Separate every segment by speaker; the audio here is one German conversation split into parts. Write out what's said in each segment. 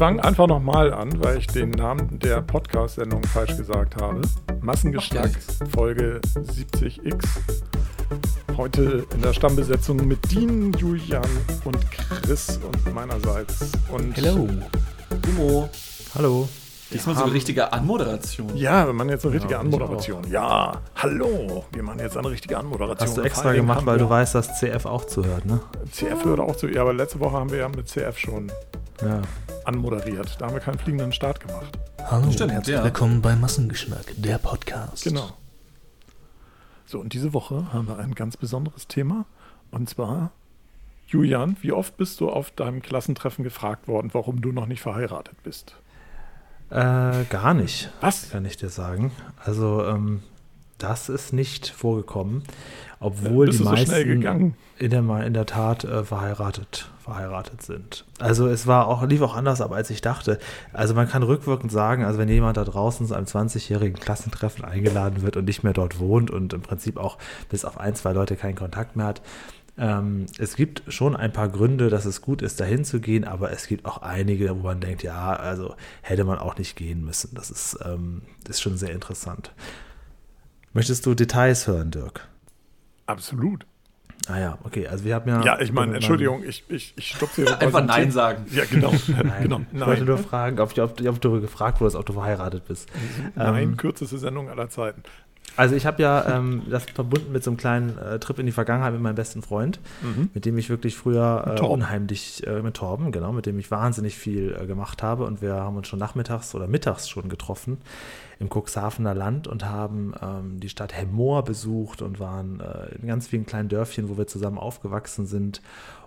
Speaker 1: fange einfach nochmal an, weil ich den Namen der Podcast-Sendung falsch gesagt habe. Massengeschnack, Folge 70x. Heute in der Stammbesetzung mit Dean, Julian und Chris und meinerseits. Und
Speaker 2: Hello.
Speaker 3: Humo.
Speaker 2: Hallo.
Speaker 3: Diesmal so eine richtige Anmoderation.
Speaker 1: Ja, wir machen jetzt eine richtige
Speaker 2: Ja,
Speaker 1: Anmoderation. Ja, hallo. Wir machen jetzt eine richtige Anmoderation.
Speaker 2: Hast du extra gemacht, weil du weißt, dass CF auch zuhört, ne?
Speaker 1: CF hört auch zu. Ja, aber letzte Woche haben wir ja mit CF schon
Speaker 2: Ja.
Speaker 1: anmoderiert. Da haben wir keinen fliegenden Start gemacht.
Speaker 2: Hallo,
Speaker 3: Stimmt,
Speaker 2: herzlich
Speaker 3: ja.
Speaker 2: willkommen bei Massengeschmack, der Podcast.
Speaker 1: Genau. So, und diese Woche haben wir ein ganz besonderes Thema. Und zwar, Julian, wie oft bist du auf deinem Klassentreffen gefragt worden, warum du noch nicht verheiratet bist?
Speaker 2: Äh, gar nicht,
Speaker 1: Was?
Speaker 2: kann ich dir sagen. Also, ähm, das ist nicht vorgekommen, obwohl
Speaker 1: Bist
Speaker 2: die
Speaker 1: so
Speaker 2: meisten
Speaker 1: gegangen?
Speaker 2: in der, in der Tat äh, verheiratet, verheiratet sind. Also es war auch, lief auch anders ab, als ich dachte. Also man kann rückwirkend sagen, also wenn jemand da draußen zu einem 20-jährigen Klassentreffen eingeladen wird und nicht mehr dort wohnt und im Prinzip auch bis auf ein, zwei Leute keinen Kontakt mehr hat, ähm, es gibt schon ein paar Gründe, dass es gut ist, dahin zu gehen, aber es gibt auch einige, wo man denkt, ja, also hätte man auch nicht gehen müssen. Das ist, ähm, ist schon sehr interessant. Möchtest du Details hören, Dirk?
Speaker 1: Absolut.
Speaker 2: Ah ja, okay. Also wir haben ja.
Speaker 1: Ja, ich meine, Entschuldigung, ich, ich, ich stopfe hier
Speaker 3: Einfach Nein
Speaker 1: Tipp.
Speaker 3: sagen.
Speaker 1: Ja, genau.
Speaker 2: Nein,
Speaker 1: genau.
Speaker 2: ich wollte
Speaker 1: Nein.
Speaker 2: nur fragen, ob, ob, ob du gefragt wurdest, ob du verheiratet bist.
Speaker 1: Nein,
Speaker 2: Ähm,
Speaker 1: kürzeste Sendung aller Zeiten.
Speaker 2: Also ich habe ja ähm, das verbunden mit so einem kleinen äh, Trip in die Vergangenheit mit meinem besten Freund,
Speaker 1: Mhm.
Speaker 2: mit dem ich wirklich früher äh, unheimlich, äh, mit Torben, genau, mit dem ich wahnsinnig viel äh, gemacht habe. Und wir haben uns schon nachmittags oder mittags schon getroffen im Cuxhavener Land und haben ähm, die Stadt Hemmoor besucht und waren äh, in ganz vielen kleinen Dörfchen, wo wir zusammen aufgewachsen sind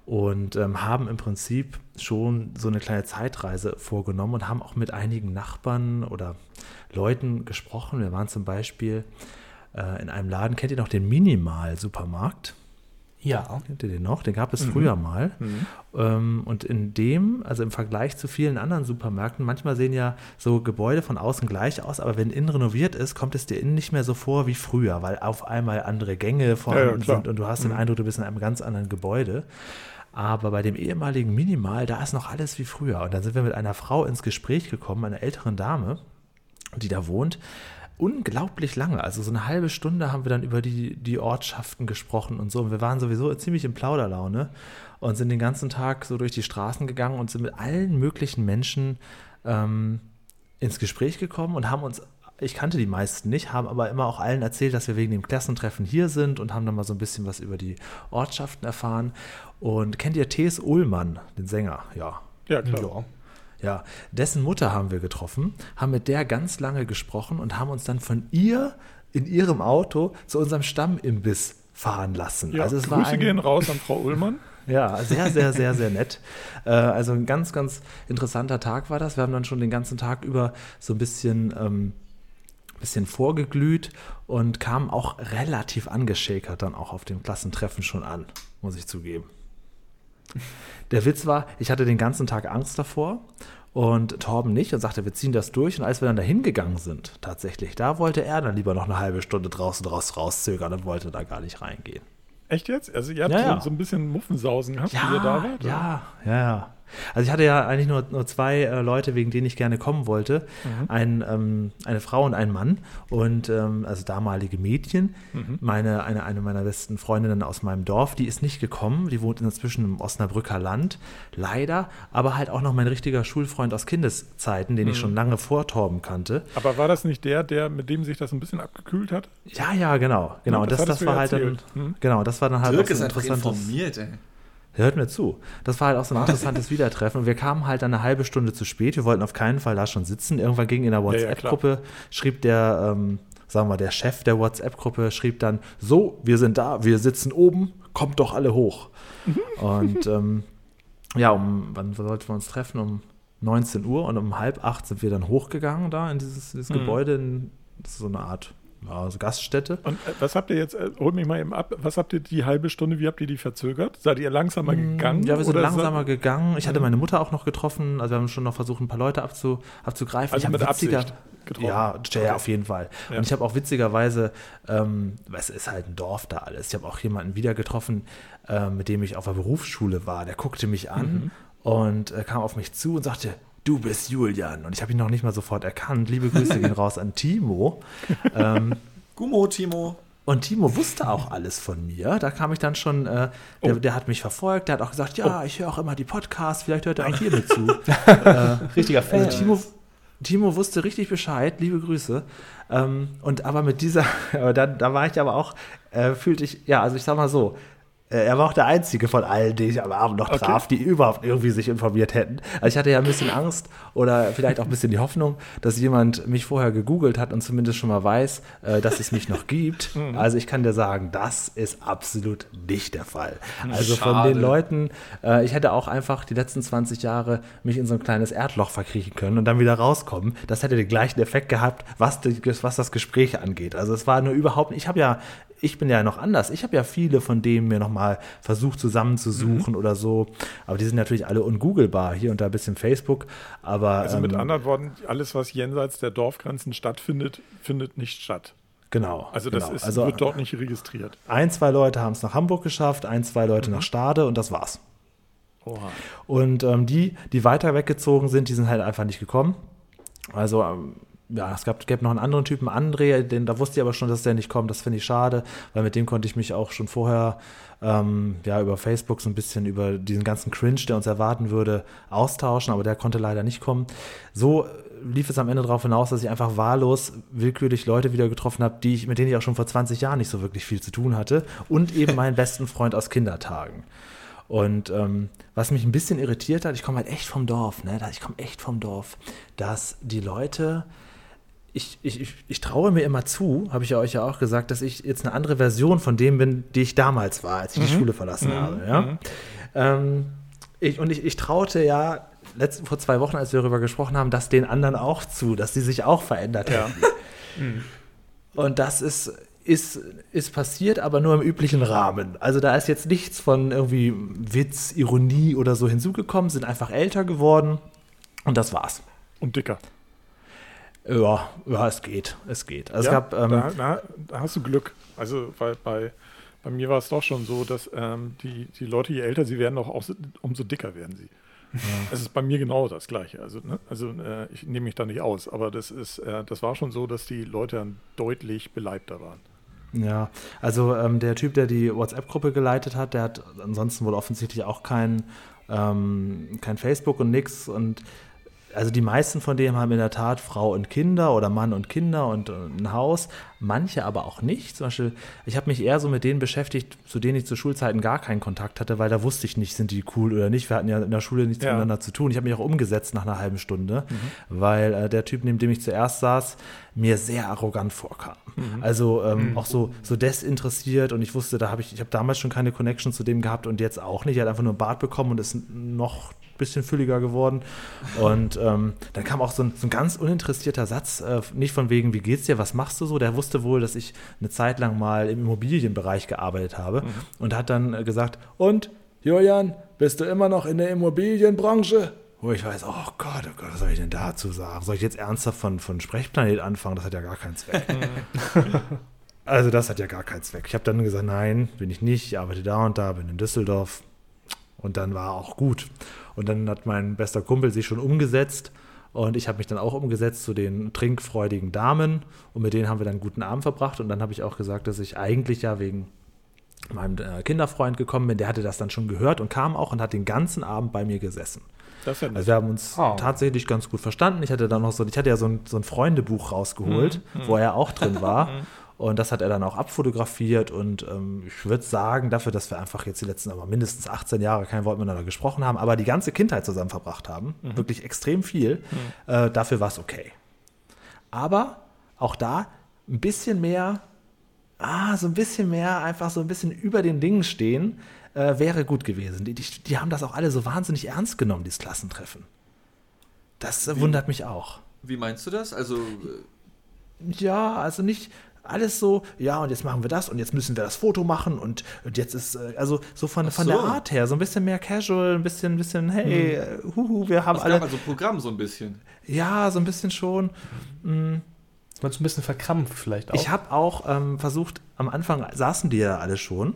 Speaker 2: und ähm, haben im Prinzip schon so eine kleine Zeitreise vorgenommen und haben auch mit einigen Nachbarn oder Leuten gesprochen. Wir waren zum Beispiel äh, in einem Laden, kennt ihr noch den Minimal-Supermarkt?
Speaker 3: Ja.
Speaker 2: Kennt ihr den noch? Den gab es
Speaker 1: Mhm.
Speaker 2: früher mal.
Speaker 1: Mhm.
Speaker 2: Ähm, und in dem, also im Vergleich zu vielen anderen Supermärkten, manchmal sehen ja so Gebäude von außen gleich aus, aber wenn innen renoviert ist, kommt es dir innen nicht mehr so vor wie früher, weil auf einmal andere Gänge vorhanden
Speaker 1: klar.
Speaker 2: sind und du hast den
Speaker 1: Mhm.
Speaker 2: Eindruck, du bist in einem ganz anderen Gebäude. Aber bei dem ehemaligen Minimal, da ist noch alles wie früher. Und dann sind wir mit einer Frau ins Gespräch gekommen, einer älteren Dame, die da wohnt. Unglaublich lange, also so eine halbe Stunde haben wir dann über die, die Ortschaften gesprochen und so. Und wir waren sowieso ziemlich in Plauderlaune und sind den ganzen Tag so durch die Straßen gegangen und sind mit allen möglichen Menschen ähm, ins Gespräch gekommen und haben uns, ich kannte die meisten nicht, haben aber immer auch allen erzählt, dass wir wegen dem Klassentreffen hier sind und haben dann mal so ein bisschen was über die Ortschaften erfahren. Und kennt ihr T.S. Ullmann, den Sänger? Ja.
Speaker 1: Ja, klar.
Speaker 2: Ja, dessen Mutter haben wir getroffen, haben mit der ganz lange gesprochen und haben uns dann von ihr in ihrem Auto zu unserem Stammimbiss fahren lassen.
Speaker 1: Ja,
Speaker 2: also es war
Speaker 1: Grüße
Speaker 2: ein,
Speaker 1: gehen raus an Frau Ullmann.
Speaker 2: ja, sehr, sehr, sehr, sehr nett. Äh, also ein ganz, ganz interessanter Tag war das. Wir haben dann schon den ganzen Tag über so ein bisschen, ähm, bisschen vorgeglüht und kamen auch relativ angeschäkert dann auch auf dem Klassentreffen schon an, muss ich zugeben. Der Witz war, ich hatte den ganzen Tag Angst davor und Torben nicht und sagte, wir ziehen das durch. Und als wir dann dahin gegangen sind, tatsächlich, da wollte er dann lieber noch eine halbe Stunde draußen raus rauszögern und wollte da gar nicht reingehen.
Speaker 1: Echt jetzt? Also ihr habt
Speaker 2: Ja,
Speaker 1: so,
Speaker 2: ja.
Speaker 1: so ein bisschen Muffensausen gehabt, wie ihr da wart?
Speaker 2: Ja, ja, ja. Also ich hatte ja eigentlich nur, nur zwei äh, Leute, wegen denen ich gerne kommen wollte.
Speaker 1: Mhm.
Speaker 2: Ein, ähm, eine Frau und ein Mann. Und ähm, also damalige Mädchen.
Speaker 1: Mhm.
Speaker 2: Meine, eine, eine meiner besten Freundinnen aus meinem Dorf, die ist nicht gekommen. Die wohnt inzwischen im Osnabrücker Land. Leider. Aber halt auch noch mein richtiger Schulfreund aus Kindeszeiten, den ich
Speaker 1: Mhm.
Speaker 2: schon lange vor Torben kannte.
Speaker 1: Aber war das nicht der, der, mit dem sich das ein bisschen abgekühlt hat?
Speaker 2: Ja, ja, genau. Genau.
Speaker 1: Ja,
Speaker 2: Und
Speaker 1: das
Speaker 2: das, das war halt dann.
Speaker 1: erzählt. Hm?
Speaker 2: Genau, das war dann halt
Speaker 3: Dirk
Speaker 2: auch so
Speaker 3: ist
Speaker 2: interessantes.
Speaker 3: informiert, ey.
Speaker 2: Hört mir zu. Das war halt auch so ein interessantes Wiedertreffen. Und wir kamen halt dann eine halbe Stunde zu spät. Wir wollten auf keinen Fall da schon sitzen. Irgendwann ging in der
Speaker 1: ja,
Speaker 2: WhatsApp-Gruppe, schrieb der, ähm, sagen wir, der Chef der WhatsApp-Gruppe, schrieb dann, so, wir sind da, wir sitzen oben, kommt doch alle hoch. und ähm, ja, um, wann sollten wir uns treffen? Um 19 Uhr und um halb acht sind wir dann hochgegangen da in dieses, dieses
Speaker 1: Mhm.
Speaker 2: Gebäude. In, so eine Art ja, so Gaststätte.
Speaker 1: Und äh, was habt ihr jetzt, äh, hol mich mal eben ab, was habt ihr die halbe Stunde, wie habt ihr die verzögert? Seid ihr langsamer gegangen?
Speaker 2: Mm, Ja, wir sind langsamer gegangen. Ich hatte
Speaker 1: Mhm.
Speaker 2: meine Mutter auch noch getroffen. Also wir haben schon noch versucht, ein paar Leute abzu, abzugreifen.
Speaker 1: Also
Speaker 2: ich
Speaker 1: mit Absicht
Speaker 2: witziger-
Speaker 1: getroffen?
Speaker 2: Ja, ja,
Speaker 1: Okay.
Speaker 2: auf jeden Fall.
Speaker 1: Ja.
Speaker 2: Und ich habe auch witzigerweise, ähm, es ist halt ein Dorf da alles. Ich habe auch jemanden wieder getroffen, äh, mit dem ich auf der Berufsschule war. Der guckte mich an
Speaker 1: Mhm.
Speaker 2: und äh, kam auf mich zu und sagte, du bist Julian. Und ich habe ihn noch nicht mal sofort erkannt. Liebe Grüße gehen raus an Timo. Ähm,
Speaker 3: Gummo, Timo.
Speaker 2: und Timo wusste auch alles von mir. Da kam ich dann schon, äh, der, der hat mich verfolgt, der hat auch gesagt, ja, ich höre auch immer die Podcasts, vielleicht hört er auch hier mit zu.
Speaker 4: Richtiger Fan.
Speaker 2: Also Timo, Timo wusste richtig Bescheid, liebe Grüße. Ähm, und aber mit dieser, aber dann, da war ich aber auch, äh, fühlte ich, ja, also ich sag mal so, äh, er war auch der Einzige von allen, die ich am Abend noch
Speaker 1: Okay.
Speaker 2: traf, die überhaupt irgendwie sich informiert hätten. Also ich hatte ja ein bisschen Angst oder vielleicht auch ein bisschen die Hoffnung, dass jemand mich vorher gegoogelt hat und zumindest schon mal weiß, äh, dass es mich noch gibt. Also ich kann dir sagen, das ist absolut nicht der Fall. Also von
Speaker 3: Schade.
Speaker 2: den Leuten, äh, ich hätte auch einfach die letzten 20 Jahre mich in so ein kleines Erdloch verkriechen können und dann wieder rauskommen. Das hätte den gleichen Effekt gehabt, was, die, was das Gespräch angeht. Also es war nur überhaupt ich habe ja, ich bin ja noch anders. Ich habe ja viele von denen mir nochmal versucht zusammenzusuchen oder so. Aber die sind natürlich alle ungooglebar. Hier und da ein bisschen Facebook. Aber
Speaker 1: Also mit
Speaker 2: ähm,
Speaker 1: anderen Worten, alles, was jenseits der Dorfgrenzen stattfindet, findet nicht statt.
Speaker 2: genau.
Speaker 1: Also das
Speaker 2: genau.
Speaker 1: ist,
Speaker 2: also
Speaker 1: wird dort nicht registriert.
Speaker 2: ein, zwei Leute haben es nach Hamburg geschafft, ein, zwei Leute
Speaker 1: Mhm.
Speaker 2: nach Stade und das war's.
Speaker 1: Oha.
Speaker 2: Und ähm, die, die weiter weggezogen sind, die sind halt einfach nicht gekommen. Also, ähm, ja, es gab, gab noch einen anderen Typen, André, den, da wusste ich aber schon, dass der nicht kommt. Das finde ich schade, weil mit dem konnte ich mich auch schon vorher ähm, ja, über Facebook so ein bisschen über diesen ganzen Cringe, der uns erwarten würde, austauschen, aber der konnte leider nicht kommen. So lief es am Ende darauf hinaus, dass ich einfach wahllos willkürlich Leute wieder getroffen habe, die ich, mit denen ich auch schon vor 20 Jahren nicht so wirklich viel zu tun hatte und eben meinen besten Freund aus Kindertagen. Und ähm, was mich ein bisschen irritiert hat, ich komme halt echt vom Dorf, ne? Ich komme echt vom Dorf, dass die Leute, ich, ich, ich, traue mir immer zu, habe ich ja euch ja auch gesagt, dass ich jetzt eine andere Version von dem bin, die ich damals war, als ich die Schule verlassen habe. Ja? Ähm, ich, und ich, ich traute ja letzten, vor zwei Wochen, als wir darüber gesprochen haben, dass den anderen auch zu, dass die sich auch verändert
Speaker 1: Ja.
Speaker 2: hätten. Und das ist, ist, ist passiert, aber nur im üblichen Rahmen. Also da ist jetzt nichts von irgendwie Witz, Ironie oder so hinzugekommen, sind einfach älter geworden und das war's.
Speaker 1: Und dicker.
Speaker 2: Ja, ja, es geht, es geht. Also
Speaker 1: ja,
Speaker 2: es gab, ähm,
Speaker 1: da, da, da hast du Glück. Also, weil bei, bei mir war es doch schon so, dass ähm, die, die Leute, je älter sie werden, auch, auch so- umso dicker werden sie. Es ist bei mir genau das Gleiche. Also, ne? also äh, ich nehme mich da nicht aus, aber das ist, äh, das war schon so, dass die Leute dann deutlich beleibter waren.
Speaker 2: Ja, also ähm, der Typ, der die WhatsApp-Gruppe geleitet hat, der hat ansonsten wohl offensichtlich auch kein, ähm, kein Facebook und nix. Und also die meisten von denen haben in der Tat Frau und Kinder oder Mann und Kinder und, äh, ein Haus, manche aber auch nicht. Zum Beispiel, ich habe mich eher so mit denen beschäftigt, zu denen ich zu Schulzeiten gar keinen Kontakt hatte, weil da wusste ich nicht, sind die cool oder nicht. Wir hatten ja in der Schule nichts
Speaker 1: Ja.
Speaker 2: miteinander zu tun. Ich habe mich auch umgesetzt nach einer halben Stunde, weil äh, der Typ, neben dem ich zuerst saß, mir sehr arrogant vorkam. Also ähm, auch so, so desinteressiert und ich wusste, da habe ich, ich habe damals schon keine Connection zu dem gehabt und jetzt auch nicht. Er hat einfach nur einen Bart bekommen und ist noch bisschen fülliger geworden. Und ähm, dann kam auch so ein, so ein ganz uninteressierter Satz, äh, nicht von wegen, wie geht's dir, was machst du so? Der wusste wohl, dass ich eine Zeit lang mal im Immobilienbereich gearbeitet habe und hat dann äh, gesagt, und Julian, bist du immer noch in der Immobilienbranche? Wo ich weiß, oh Gott, oh Gott, was soll ich denn dazu sagen? Soll ich jetzt ernsthaft von, von Sprechplanet anfangen? Das hat ja gar keinen Zweck. also das hat ja gar keinen Zweck. Ich habe dann gesagt, nein, bin ich nicht. Ich arbeite da und da, bin in Düsseldorf. Und dann war auch gut. Und dann hat mein bester Kumpel sich schon umgesetzt. Und ich habe mich dann auch umgesetzt zu den trinkfreudigen Damen. Und mit denen haben wir dann einen guten Abend verbracht. Und dann habe ich auch gesagt, dass ich eigentlich ja wegen meinem äh, Kinderfreund gekommen bin. Der hatte das dann schon gehört und kam auch und hat den ganzen Abend bei mir gesessen.
Speaker 1: Das ja
Speaker 2: Also wir haben uns
Speaker 4: Oh.
Speaker 2: tatsächlich ganz gut verstanden. Ich hatte dann noch so, ich hatte ja so ein, so ein Freundebuch rausgeholt, wo er auch drin war. Und das hat er dann auch abfotografiert. Und ähm, ich würde sagen, dafür, dass wir einfach jetzt die letzten aber mindestens 18 Jahre kein Wort miteinander gesprochen haben, aber die ganze Kindheit zusammen verbracht haben, wirklich extrem viel, äh, dafür war es okay. Aber auch da ein bisschen mehr, ah, so ein bisschen mehr, einfach so ein bisschen über den Dingen stehen, äh, wäre gut gewesen. Die, die, die haben das auch alle so wahnsinnig ernst genommen, dieses Klassentreffen. Das äh, wundert mich auch.
Speaker 3: Wie meinst du das? Also, äh,
Speaker 2: Ja, also nicht alles so, ja, und jetzt machen wir das und jetzt müssen wir das Foto machen und, und jetzt ist, äh, also so von, von der
Speaker 3: so.
Speaker 2: Art her, so ein bisschen mehr casual, ein bisschen, bisschen, hey, äh, huhu, wir haben
Speaker 3: es
Speaker 2: alle,
Speaker 3: gab also Programm so ein bisschen.
Speaker 2: ja, so ein bisschen schon.
Speaker 4: Ist man so ein bisschen verkrampft vielleicht auch.
Speaker 2: Ich habe auch ähm, versucht, am Anfang saßen die ja alle schon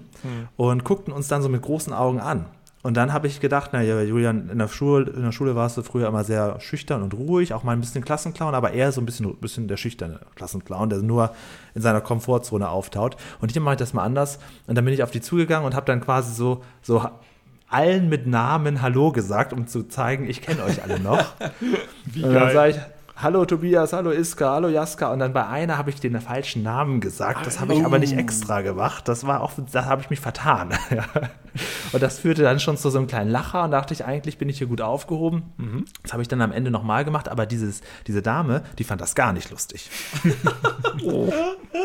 Speaker 2: und guckten uns dann so mit großen Augen an. Und dann habe ich gedacht, naja, Julian, in der, Schule, in der Schule warst du früher immer sehr schüchtern und ruhig, auch mal ein bisschen Klassenclown, aber eher so ein bisschen, bisschen der schüchterne Klassenclown, der nur in seiner Komfortzone auftaut. Und hier mache ich das mal anders. Und dann bin ich auf die zugegangen und habe dann quasi so, so allen mit Namen Hallo gesagt, um zu zeigen, ich kenne euch alle noch.
Speaker 1: Wie
Speaker 2: und dann sage ich, Hallo Tobias, hallo Iska, hallo Jaska. Und dann bei einer habe ich den falschen Namen gesagt. Das habe ich aber nicht extra gemacht. Das war auch, da habe ich mich vertan. Und das führte dann schon zu so einem kleinen Lacher und dachte ich, eigentlich bin ich hier gut aufgehoben.
Speaker 1: Mhm.
Speaker 2: Das habe ich dann am Ende nochmal gemacht, aber dieses, diese Dame, die fand das gar nicht lustig.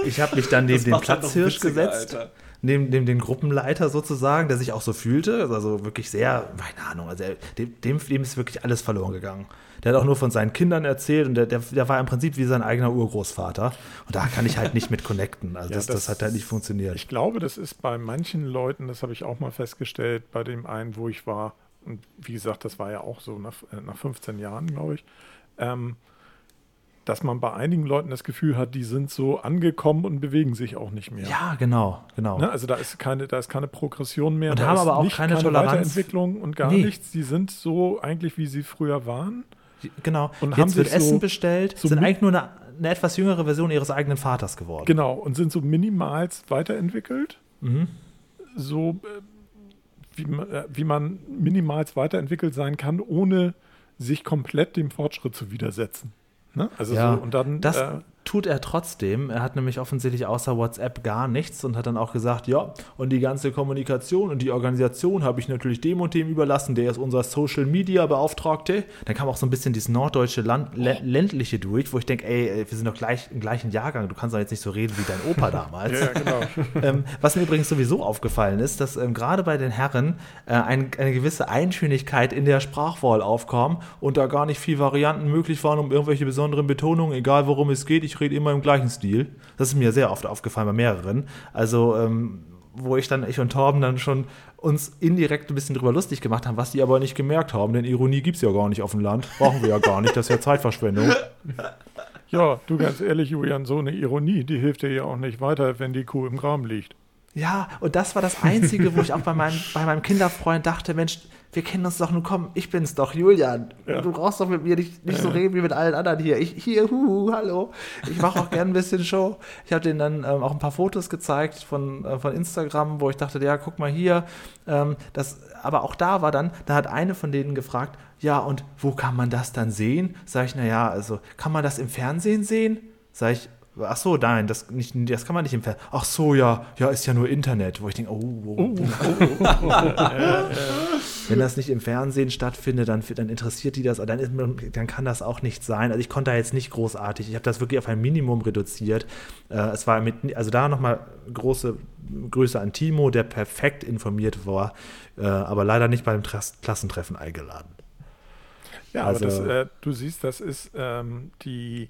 Speaker 2: Ich habe mich dann neben den Platzhirsch gesetzt
Speaker 3: Alter.
Speaker 2: neben, neben den Gruppenleiter sozusagen, der sich auch so fühlte, also wirklich sehr, keine Ahnung, also dem, dem ist wirklich alles verloren gegangen. Der hat auch nur von seinen Kindern erzählt und der, der, der war im Prinzip wie sein eigener Urgroßvater. Und da kann ich halt nicht mit connecten. Also
Speaker 1: Ja,
Speaker 2: das, das,
Speaker 1: das-
Speaker 2: hat halt nicht funktioniert.
Speaker 1: Ich glaube, das ist bei manchen Leuten, das habe ich auch mal festgestellt, bei dem einen, wo ich war, und wie gesagt, das war ja auch so nach, äh, nach 15 Jahren, glaube ich, ähm, dass man bei einigen Leuten das Gefühl hat, die sind so angekommen und bewegen sich auch nicht mehr.
Speaker 2: ja, genau, genau.
Speaker 1: Ne? Also da ist keine, da ist keine Progression mehr,
Speaker 2: Und haben
Speaker 1: ist
Speaker 2: aber auch
Speaker 1: nicht,
Speaker 2: keine Toleranz.
Speaker 1: Weiterentwicklung und gar
Speaker 2: Nee.
Speaker 1: nichts. Die sind so eigentlich, wie sie früher waren.
Speaker 2: Genau.
Speaker 1: Und haben
Speaker 2: Jetzt wird
Speaker 1: sich so-
Speaker 2: Essen bestellt,
Speaker 1: so
Speaker 2: sind eigentlich nur eine, eine etwas jüngere Version ihres eigenen Vaters geworden.
Speaker 1: Genau, und sind so minimalst weiterentwickelt.
Speaker 2: Mhm.
Speaker 1: So äh, wie, man- äh, wie man minimalst weiterentwickelt sein kann, ohne sich komplett dem Fortschritt zu widersetzen. Ne? Also
Speaker 2: Ja,
Speaker 1: so, und dann
Speaker 2: das
Speaker 1: äh,
Speaker 2: tut er trotzdem. Er hat nämlich offensichtlich außer WhatsApp gar nichts und hat dann auch gesagt, ja, und die ganze Kommunikation und die Organisation habe ich natürlich dem und dem überlassen, der ist unser Social Media Beauftragte. Dann kam auch so ein bisschen dieses norddeutsche Land, lä- ländliche durch, wo ich denke, ey, wir sind doch gleich im gleichen Jahrgang, du kannst doch jetzt nicht so reden wie dein Opa damals.
Speaker 1: ja, genau.
Speaker 2: ähm, was mir übrigens sowieso aufgefallen ist, dass ähm, gerade bei den Herren äh, ein, eine gewisse Einschönigkeit in der Sprachwahl aufkam und da gar nicht viel Varianten möglich waren, um irgendwelche besonderen Betonungen, egal worum es geht, ich rede immer im gleichen Stil. Das ist mir sehr oft aufgefallen bei mehreren. Also, ähm, wo ich dann, ich und Torben dann schon uns indirekt ein bisschen drüber lustig gemacht haben, was die aber nicht gemerkt haben, denn Ironie gibt es ja gar nicht auf dem Land. Brauchen wir ja gar nicht, das ist ja Zeitverschwendung.
Speaker 1: Ja, du ganz ehrlich, Julian, so eine Ironie, die hilft dir ja auch nicht weiter, wenn die Kuh im Graben liegt.
Speaker 2: Ja, und das war das Einzige, wo ich auch bei meinem, bei meinem Kinderfreund dachte, Mensch, wir kennen uns doch, nun komm, ich bin's doch, Julian.
Speaker 1: Ja.
Speaker 2: Du brauchst doch mit mir nicht, nicht so reden wie mit allen anderen hier. Ich, hier, huhu, hallo. Ich mache auch gern ein bisschen Show. Ich habe denen dann ähm, auch ein paar Fotos gezeigt von, äh, von Instagram, wo ich dachte, ja, guck mal hier. Ähm, das, aber auch da war dann, da hat eine von denen gefragt, ja, und wo kann man das dann sehen? Sag ich, naja, also, kann man das im Fernsehen sehen? Sag ich, Ach so, nein, das, nicht, das kann man nicht im Fernsehen. Ach so, ja, ja, ist ja nur Internet, wo ich denke, oh, oh, wenn das nicht im Fernsehen stattfindet, dann, dann interessiert die das, dann, ist, dann kann das auch nicht sein. Also ich konnte da jetzt nicht großartig, ich habe das wirklich auf ein Minimum reduziert. Äh, es war mit, also da nochmal große Grüße an Timo, der perfekt informiert war, äh, aber leider nicht beim Tras- Klassentreffen eingeladen.
Speaker 1: Ja,
Speaker 2: Also-
Speaker 1: aber das, äh, du siehst, das ist ähm, die,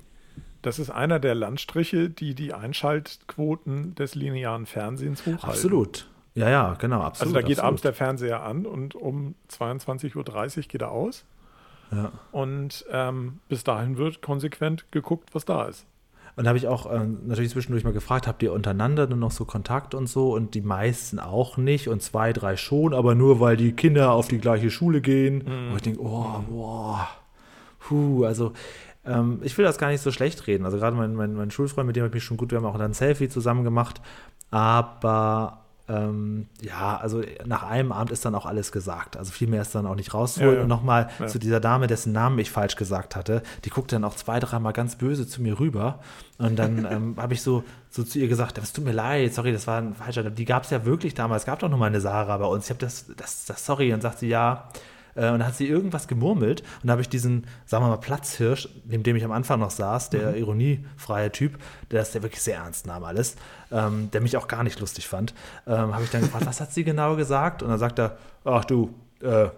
Speaker 1: das ist einer der Landstriche, die die Einschaltquoten des linearen Fernsehens hochhalten.
Speaker 2: Absolut. Ja, ja, genau,
Speaker 1: Also
Speaker 2: absolut.
Speaker 1: da geht
Speaker 2: absolut.
Speaker 1: abends der Fernseher an und um 22.30 Uhr geht er aus.
Speaker 2: Ja.
Speaker 1: Und ähm, bis dahin wird konsequent geguckt, was da ist.
Speaker 2: Und da habe ich auch ähm, natürlich zwischendurch mal gefragt, habt ihr untereinander dann noch so Kontakt und so? Und die meisten auch nicht und zwei, drei schon, aber nur weil die Kinder auf die gleiche Schule gehen. Und ich denke, oh, boah, puh, also ähm, ich will das gar nicht so schlecht reden. Also gerade mein, mein, mein Schulfreund, mit dem habe ich mich schon gut, wir haben auch dann ein Selfie zusammen gemacht. Aber ähm, ja, also nach einem Abend ist dann auch alles gesagt. Also viel mehr ist dann auch nicht rauszuholen.
Speaker 1: Ja, ja.
Speaker 2: Und nochmal
Speaker 1: Ja.
Speaker 2: zu dieser Dame, dessen Namen ich falsch gesagt hatte, die guckte dann auch zwei, dreimal ganz böse zu mir rüber. Und dann ähm, habe ich so, so zu ihr gesagt, es tut mir leid, sorry, das war ein falscher. Die gab es ja wirklich damals, es gab doch noch mal eine Sarah bei uns. Ich habe das, das, das, sorry. Und sagt sie, ja. Äh, Und dann hat sie irgendwas gemurmelt und da habe ich diesen, sagen wir mal, Platzhirsch, neben dem ich am Anfang noch saß, der ironiefreie Typ, der das der wirklich sehr ernst nahm alles, ähm, der mich auch gar nicht lustig fand, ähm, habe ich dann gefragt, was hat sie genau gesagt? Und dann sagt er, ach du, äh,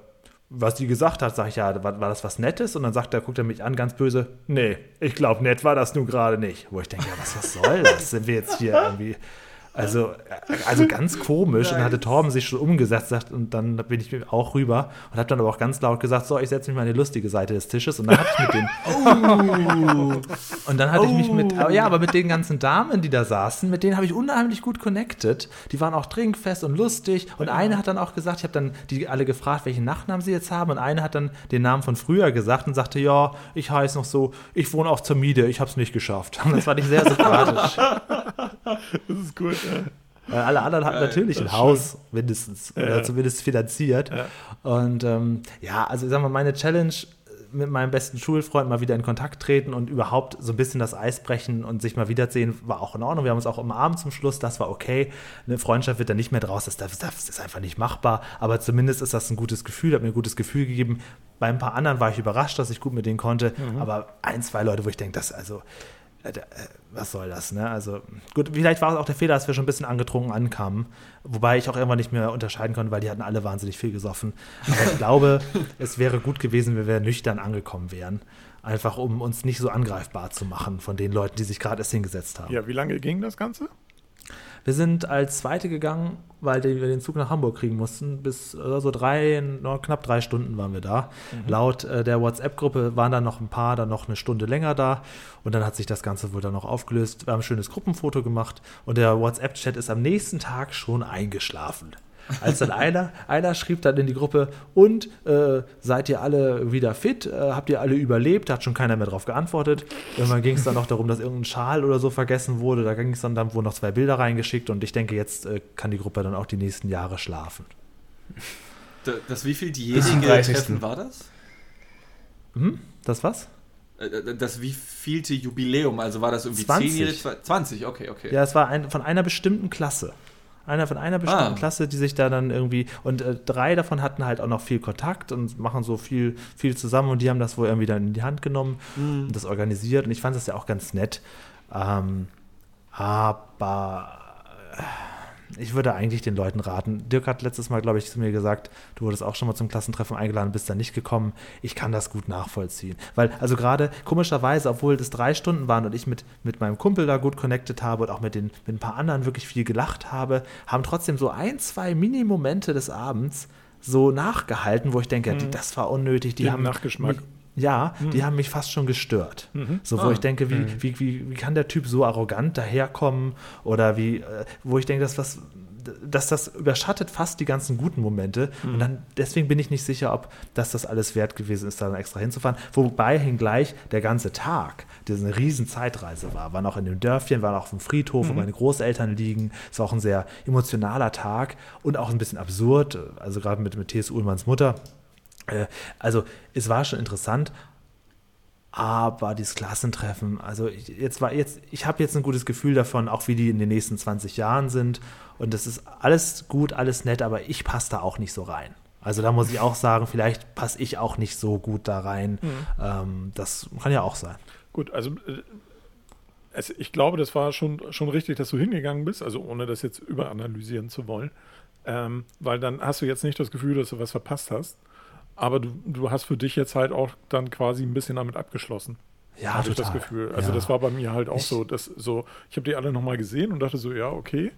Speaker 2: was sie gesagt hat, sage ich, ja, war, war das was Nettes? Und dann sagt er, guckt er mich an, ganz böse, nee, ich glaube, nett war das nun gerade nicht. Wo ich denke, ja, was, was soll das? Sind wir jetzt hier irgendwie. Also, also ganz komisch. Und dann hatte Torben sich schon umgesetzt sagt, und dann bin ich auch rüber und habe dann aber auch ganz laut gesagt, so, ich setze mich mal an die lustige Seite des Tisches. Und dann hatte ich mit den und dann hatte ich mich mit, aber ja, aber mit den ganzen Damen, die da saßen, mit denen habe ich unheimlich gut connected. Die waren auch trinkfest und lustig. Und eine hat dann auch gesagt, ich habe dann die alle gefragt, welchen Nachnamen sie jetzt haben. Und eine hat dann den Namen von früher gesagt und sagte, ja, ich heiße noch so, ich wohne auf zur Miete, ich habe es nicht geschafft. Und das fand ich sehr sympathisch.
Speaker 1: Das ist gut. Ja.
Speaker 2: Weil alle anderen hatten natürlich ein Haus, mindestens, oder zumindest finanziert.
Speaker 1: Ja.
Speaker 2: Und ähm, ja, also ich sag mal, meine Challenge mit meinem besten Schulfreund mal wieder in Kontakt treten und überhaupt so ein bisschen das Eis brechen und sich mal wiedersehen, war auch in Ordnung. Wir haben uns auch umarmt zum Schluss, das war okay. Eine Freundschaft wird dann nicht mehr draus, das, das, das ist einfach nicht machbar. Aber zumindest ist das ein gutes Gefühl, hat mir ein gutes Gefühl gegeben. Bei ein paar anderen war ich überrascht, dass ich gut mit denen konnte. Aber ein, zwei Leute, wo ich denke, das also äh, äh, was soll das, ne? Also, gut, vielleicht war es auch der Fehler, dass wir schon ein bisschen angetrunken ankamen. Wobei ich auch irgendwann nicht mehr unterscheiden konnte, weil die hatten alle wahnsinnig viel gesoffen. Aber ich glaube, es wäre gut gewesen, wenn wir nüchtern angekommen wären. Einfach um uns nicht so angreifbar zu machen von den Leuten, die sich gerade erst hingesetzt haben.
Speaker 1: ja, wie lange ging das Ganze?
Speaker 2: Wir sind als Zweite gegangen, weil wir den Zug nach Hamburg kriegen mussten. Bis äh, so drei, no, knapp drei Stunden waren wir da. Laut äh, der WhatsApp-Gruppe waren dann noch ein paar, dann noch eine Stunde länger da. Und dann hat sich das Ganze wohl dann noch aufgelöst. Wir haben ein schönes Gruppenfoto gemacht und der WhatsApp-Chat ist am nächsten Tag schon eingeschlafen. Als dann einer, einer schrieb dann in die Gruppe, und äh, seid ihr alle wieder fit? Äh, habt ihr alle überlebt? Da hat schon keiner mehr drauf geantwortet. Irgendwann ging es dann noch darum, dass irgendein Schal oder so vergessen wurde. Da ging es dann, dann wurden noch zwei Bilder reingeschickt und ich denke, jetzt äh, kann die Gruppe dann auch die nächsten Jahre schlafen.
Speaker 3: Da- Das wie viel diejenige
Speaker 4: 30..
Speaker 3: Treffen war das?
Speaker 2: Hm? Das was?
Speaker 3: Äh, Das wievielte Jubiläum? Also war das irgendwie
Speaker 2: 20.
Speaker 3: 10 Jahre? 20, okay, okay.
Speaker 2: Ja, es war ein, von einer bestimmten Klasse. Einer von einer bestimmten
Speaker 3: Ah.
Speaker 2: Klasse, die sich da dann irgendwie. Und äh, drei davon hatten halt auch noch viel Kontakt und machen so viel, viel zusammen und die haben das wohl irgendwie dann in die Hand genommen und das organisiert. Und ich fand das ja auch ganz nett. Ähm, aber äh, ich würde eigentlich den Leuten raten. Dirk hat letztes Mal, glaube ich, zu mir gesagt, du wurdest auch schon mal zum Klassentreffen eingeladen, bist da nicht gekommen. Ich kann das gut nachvollziehen. Weil, also gerade komischerweise, obwohl das drei Stunden waren und ich mit, mit meinem Kumpel da gut connected habe und auch mit, den, mit ein paar anderen wirklich viel gelacht habe, haben trotzdem so ein, zwei Mini-Momente des Abends so nachgehalten, wo ich denke, die, das war unnötig. Die
Speaker 1: Den
Speaker 2: haben
Speaker 1: Nachgeschmack.
Speaker 2: mich- ja, die haben mich fast schon gestört. So, wo
Speaker 3: Ah.
Speaker 2: ich denke, wie, wie, wie, wie kann der Typ so arrogant daherkommen? Oder wie, äh, wo ich denke, dass was dass das überschattet fast die ganzen guten Momente. Und dann, deswegen bin ich nicht sicher, ob das das alles wert gewesen ist, da dann extra hinzufahren. Wobei hingleich der ganze Tag, das eine riesen Zeitreise war. War noch in dem Dörfchen, war noch auf dem Friedhof, wo meine Großeltern liegen. Es war auch ein sehr emotionaler Tag und auch ein bisschen absurd. Also gerade mit, mit T.S. Ullmanns Mutter. Äh, Also es war schon interessant, aber dieses Klassentreffen, also ich, jetzt war jetzt, ich habe jetzt ein gutes Gefühl davon, auch wie die in den nächsten 20 Jahren sind. Und das ist alles gut, alles nett, aber ich passe da auch nicht so rein. Also da muss ich auch sagen, vielleicht passe ich auch nicht so gut da rein. Ähm, das kann ja auch sein.
Speaker 1: Gut, also äh, es, ich glaube, das war schon, schon richtig, dass du hingegangen bist, also ohne das jetzt überanalysieren zu wollen. Ähm, weil dann hast du jetzt nicht das Gefühl, dass du was verpasst hast. Aber du, du hast für dich jetzt halt auch dann quasi ein bisschen damit abgeschlossen.
Speaker 2: Ja,
Speaker 1: habe ich das
Speaker 2: total.
Speaker 1: Gefühl. Also
Speaker 2: Ja.
Speaker 1: das war bei mir halt auch
Speaker 2: Ich-
Speaker 1: so, dass so, ich habe die alle nochmal gesehen und dachte so, ja, okay.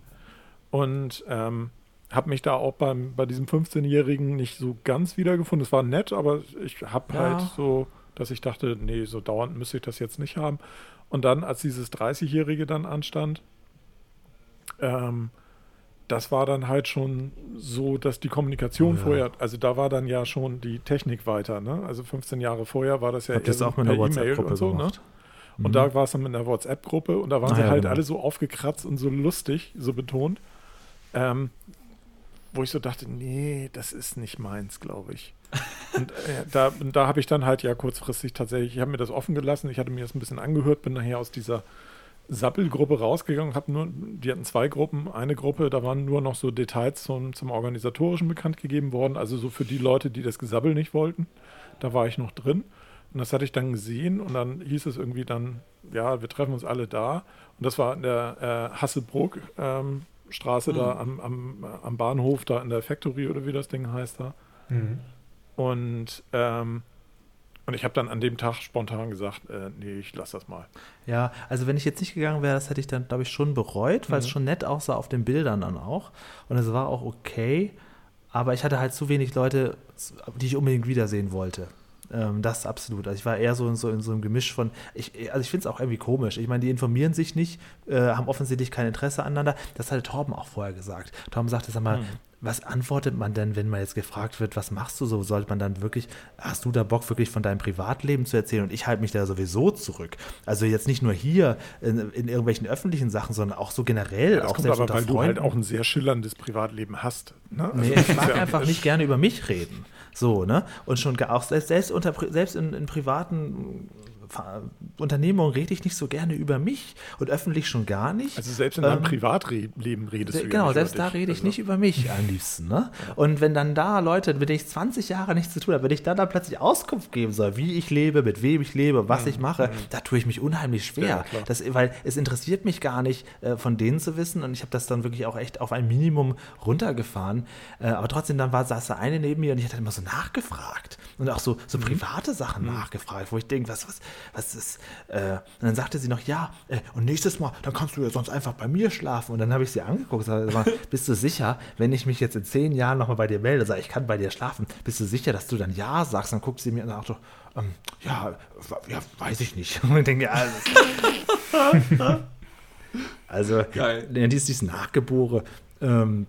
Speaker 1: Und ähm, habe mich da auch beim, bei diesem 15-Jährigen nicht so ganz wiedergefunden. Es war nett, aber ich habe
Speaker 2: Ja.
Speaker 1: halt so, dass ich dachte, nee, so dauernd müsste ich das jetzt nicht haben. Und dann, als dieses 30-Jährige dann anstand, ähm, das war dann halt schon so, dass die Kommunikation
Speaker 2: ja.
Speaker 1: vorher, also da war dann ja schon die Technik weiter, ne? Also 15 Jahre vorher war das ja
Speaker 2: Habt ihr das
Speaker 1: eher
Speaker 2: auch mit einer
Speaker 1: per E-Mail
Speaker 2: WhatsApp-Gruppe
Speaker 1: und so, ne?
Speaker 2: gemacht?
Speaker 1: Und
Speaker 2: Mhm.
Speaker 1: da war es dann mit einer WhatsApp-Gruppe und da waren
Speaker 2: Ah,
Speaker 1: sie
Speaker 2: ja,
Speaker 1: halt
Speaker 2: genau.
Speaker 1: alle so aufgekratzt und so lustig, so betont, ähm, wo ich so dachte, nee, das ist nicht meins, glaube ich. und äh, da, da habe ich dann halt ja kurzfristig tatsächlich, ich habe mir das offen gelassen, ich hatte mir das ein bisschen angehört, bin nachher aus dieser Sappelgruppe rausgegangen, habe nur, die hatten zwei Gruppen, eine Gruppe, da waren nur noch so Details zum, zum Organisatorischen bekannt gegeben worden, also so für die Leute, die das Gesabbel nicht wollten, da war ich noch drin. Und das hatte ich dann gesehen und dann hieß es irgendwie dann, ja, wir treffen uns alle da. Und das war in der äh, Hasselbrook ähm, Straße da am, am, am Bahnhof, da in der Factory oder wie das Ding heißt da.
Speaker 4: Mhm.
Speaker 1: Und ähm, Und ich habe dann an dem Tag spontan gesagt, äh, nee, ich lasse das mal.
Speaker 2: Ja, also wenn ich jetzt nicht gegangen wäre, das hätte ich dann, glaube ich, schon bereut, weil es schon nett aussah auf den Bildern dann auch. Und es war auch okay, aber ich hatte halt zu wenig Leute, die ich unbedingt wiedersehen wollte. Ähm, das absolut. Also ich war eher so in so, in so einem Gemisch von, ich, also ich finde es auch irgendwie komisch. Ich meine, die informieren sich nicht, äh, haben offensichtlich kein Interesse aneinander. Das hatte Torben auch vorher gesagt. Torben sagte, sag mal, was antwortet man denn, wenn man jetzt gefragt wird, was machst du so? Sollte man dann wirklich, hast du da Bock wirklich von deinem Privatleben zu erzählen? Und ich halte mich da sowieso zurück. Also jetzt nicht nur hier in, in irgendwelchen öffentlichen Sachen, sondern auch so generell,
Speaker 1: Das
Speaker 2: auch
Speaker 1: kommt aber, weil du halt
Speaker 2: Freunden.
Speaker 1: auch ein sehr schillerndes Privatleben hast. Ne? Also
Speaker 2: Nee, ich mag
Speaker 1: ja-
Speaker 2: einfach nicht gerne über mich reden. So, ne? Und schon gar- auch selbst, selbst, unter, selbst in, in privaten Unternehmungen rede ich nicht so gerne über mich und öffentlich schon gar nicht.
Speaker 1: Also selbst in deinem
Speaker 2: Ähm,
Speaker 1: Privatleben redest du ja
Speaker 2: Genau, selbst da rede ich
Speaker 1: Also-
Speaker 2: nicht über mich am liebsten. Ne? Und wenn dann da Leute, mit denen ich 20 Jahre nichts zu tun habe, wenn ich dann da plötzlich Auskunft geben soll, wie ich lebe, mit wem ich lebe, was ich mache, da tue ich mich unheimlich
Speaker 1: Ja,
Speaker 2: schwer.
Speaker 1: klar.
Speaker 2: das, weil es interessiert mich gar nicht, äh, von denen zu wissen. Und ich habe das dann wirklich auch echt auf ein Minimum runtergefahren. Äh, aber trotzdem, dann war, saß da eine neben mir und ich hatte immer so nachgefragt. Und auch so, so private Sachen nachgefragt, wo ich denke, was, was, was ist. Äh, und dann sagte sie noch, ja, äh, und nächstes Mal, dann kannst du ja sonst einfach bei mir schlafen. Und dann habe ich sie angeguckt und gesagt, bist du sicher, wenn ich mich jetzt in zehn Jahren nochmal bei dir melde, sage ich kann bei dir schlafen, bist du sicher, dass du dann ja sagst? Dann guckt sie mir und sagt so, ähm, ja, ja, weiß ich nicht. Und ich denke, ja, also,
Speaker 3: Geil.
Speaker 2: die ist dieses Nachgebore. Ähm,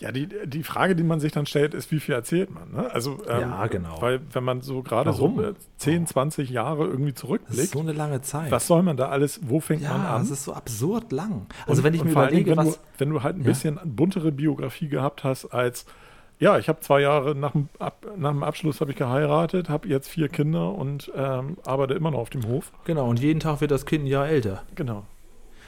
Speaker 1: Ja, die, die Frage, die man sich dann stellt, ist, wie viel erzählt man? Ne? Also, ähm,
Speaker 2: Ja, genau.
Speaker 1: Weil wenn man so gerade so
Speaker 2: Warum?
Speaker 1: äh, 10, 20 Jahre irgendwie
Speaker 2: das ist
Speaker 1: zurückblickt,
Speaker 2: so eine lange Zeit.
Speaker 1: was soll man da alles, wo fängt man
Speaker 2: ja,
Speaker 1: an?
Speaker 2: es ist so absurd lang. Also
Speaker 1: Und-
Speaker 2: wenn ich mir
Speaker 1: allen Dingen,
Speaker 2: überlege,
Speaker 1: wenn
Speaker 2: was...
Speaker 1: Du, wenn du halt ein
Speaker 2: Ja.
Speaker 1: bisschen buntere Biografie gehabt hast als, ja, ich habe zwei Jahre nach dem, Ab, nach dem Abschluss habe ich geheiratet, habe jetzt vier Kinder und ähm, arbeite immer noch auf dem Hof.
Speaker 2: Genau, und jeden Tag wird das Kind ein Jahr älter.
Speaker 1: Genau.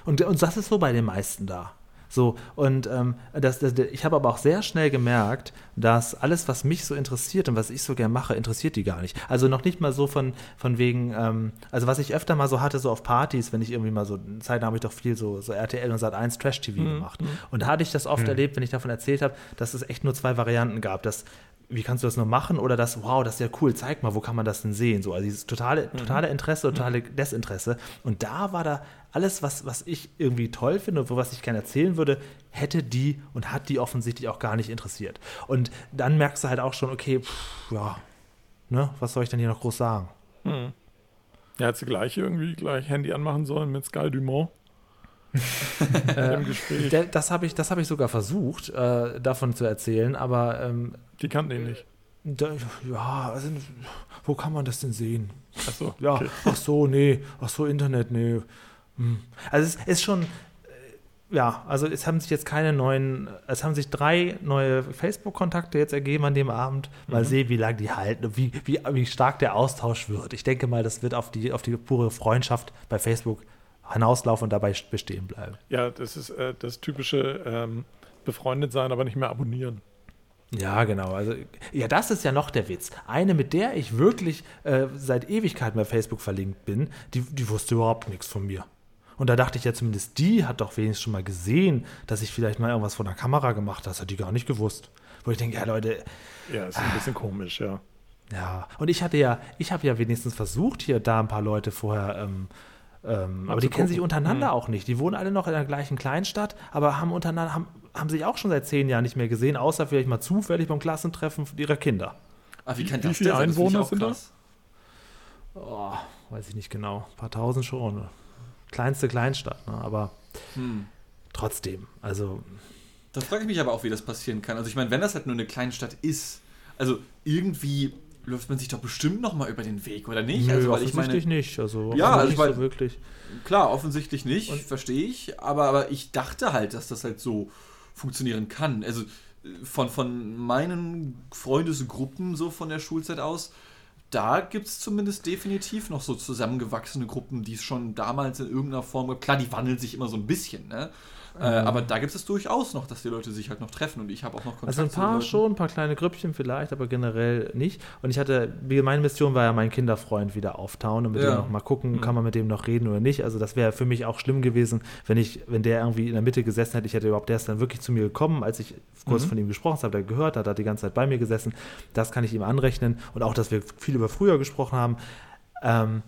Speaker 2: Und, und das ist so bei den meisten da. So, und ähm, das, das, ich habe aber auch sehr schnell gemerkt, dass alles, was mich so interessiert und was ich so gern mache, interessiert die gar nicht. Also noch nicht mal so von, von wegen, ähm, also was ich öfter mal so hatte, so auf Partys, wenn ich irgendwie mal so, Zeit habe ich doch viel so, so RTL und Sat1 Trash-TV gemacht. Und da hatte ich das oft erlebt, wenn ich davon erzählt habe, dass es echt nur zwei Varianten gab. Das, wie kannst du das nur machen? Oder das, wow, das ist ja cool, zeig mal, wo kann man das denn sehen? So, also dieses totale, totale Interesse, totale Desinteresse. Und da war da alles, was, was ich irgendwie toll finde und was ich gerne erzählen würde, hätte die und hat die offensichtlich auch gar nicht interessiert. Und dann merkst du halt auch schon, okay, pff, ja, ne, was soll ich denn hier noch groß sagen?
Speaker 1: Ja, hättest du gleich irgendwie gleich Handy anmachen sollen mit Sky Dumont.
Speaker 2: Das habe ich, das hab ich sogar versucht, äh, davon zu erzählen, aber ähm,
Speaker 1: Die kannten ihn nicht.
Speaker 2: da, ja, also, wo kann man das denn sehen?
Speaker 1: Achso.
Speaker 2: Ja,
Speaker 1: okay.
Speaker 2: ach so, nee, ach so, Internet, nee. Hm. Also es ist schon, äh, ja, also es haben sich jetzt keine neuen, es haben sich drei neue Facebook-Kontakte jetzt ergeben an dem Abend. Mal sehen, wie lange die halten und wie, wie, wie stark der Austausch wird. Ich denke mal, das wird auf die, auf die pure Freundschaft bei Facebook hinauslaufen und dabei bestehen bleiben.
Speaker 1: Ja, das ist äh, das typische ähm, befreundet sein, aber nicht mehr abonnieren.
Speaker 2: Ja, genau. Also, ja, das ist ja noch der Witz. Eine, mit der ich wirklich äh, seit Ewigkeiten bei Facebook verlinkt bin, die, die wusste überhaupt nichts von mir. Und da dachte ich ja zumindest, die hat doch wenigstens schon mal gesehen, dass ich vielleicht mal irgendwas von der Kamera gemacht habe. Das hat die gar nicht gewusst. Wo ich denke, ja, Leute,
Speaker 1: Ja, ist ein bisschen komisch, ja.
Speaker 2: ja. Und ich hatte ja, ich habe ja wenigstens versucht, hier da ein paar Leute vorher, ähm, ähm, aber die kennen sich untereinander auch nicht. Die wohnen alle noch in der gleichen Kleinstadt, aber haben untereinander, haben, haben sich auch schon seit zehn Jahren nicht mehr gesehen, außer vielleicht mal zufällig beim Klassentreffen ihrer Kinder.
Speaker 3: Ah, wie,
Speaker 1: Wie-
Speaker 3: kennt
Speaker 1: wie
Speaker 3: das
Speaker 1: viele?
Speaker 3: Das
Speaker 1: Einwohner sind da?
Speaker 3: krass.
Speaker 2: Oh, weiß ich nicht genau. Ein paar tausend schon. Kleinste Kleinstadt, ne? aber
Speaker 3: Hm.
Speaker 2: trotzdem. Also,
Speaker 3: Da frage ich mich aber auch, wie das passieren kann. Also ich meine, wenn das halt nur eine Kleinstadt ist, also irgendwie läuft man sich doch bestimmt noch mal über den Weg, oder nicht?
Speaker 2: nö,
Speaker 3: also weil ich meine,
Speaker 2: offensichtlich nicht. Also,
Speaker 3: Ja, also
Speaker 2: nicht
Speaker 3: ich mein-
Speaker 2: so wirklich.
Speaker 3: klar, offensichtlich nicht,
Speaker 2: Und-
Speaker 3: verstehe ich, aber, aber ich dachte halt, dass das halt so funktionieren kann. Also äh, von, von meinen Freundesgruppen so von der Schulzeit aus, da gibt es zumindest definitiv noch so zusammengewachsene Gruppen, die es schon damals in irgendeiner Form gab. Klar, die wandeln sich immer so ein bisschen, ne? Äh, aber da gibt es durchaus noch, dass die Leute sich halt noch treffen und ich habe auch noch Kontakt
Speaker 2: Also ein paar schon, ein paar kleine Grüppchen vielleicht, aber generell nicht. Und ich hatte, wie meine Mission war ja, meinen Kinderfreund wieder auftauen und mit
Speaker 3: Ja.
Speaker 2: dem noch mal gucken,
Speaker 3: Mhm.
Speaker 2: kann man mit dem noch reden oder nicht. Also das wäre für mich auch schlimm gewesen, wenn ich, wenn der irgendwie in der Mitte gesessen hätte. Ich hätte überhaupt, der ist dann wirklich zu mir gekommen, als ich kurz
Speaker 3: Mhm.
Speaker 2: von ihm gesprochen habe, der gehört hat, hat die ganze Zeit bei mir gesessen. Das kann ich ihm anrechnen und auch, dass wir viel über über früher gesprochen haben. Ähm,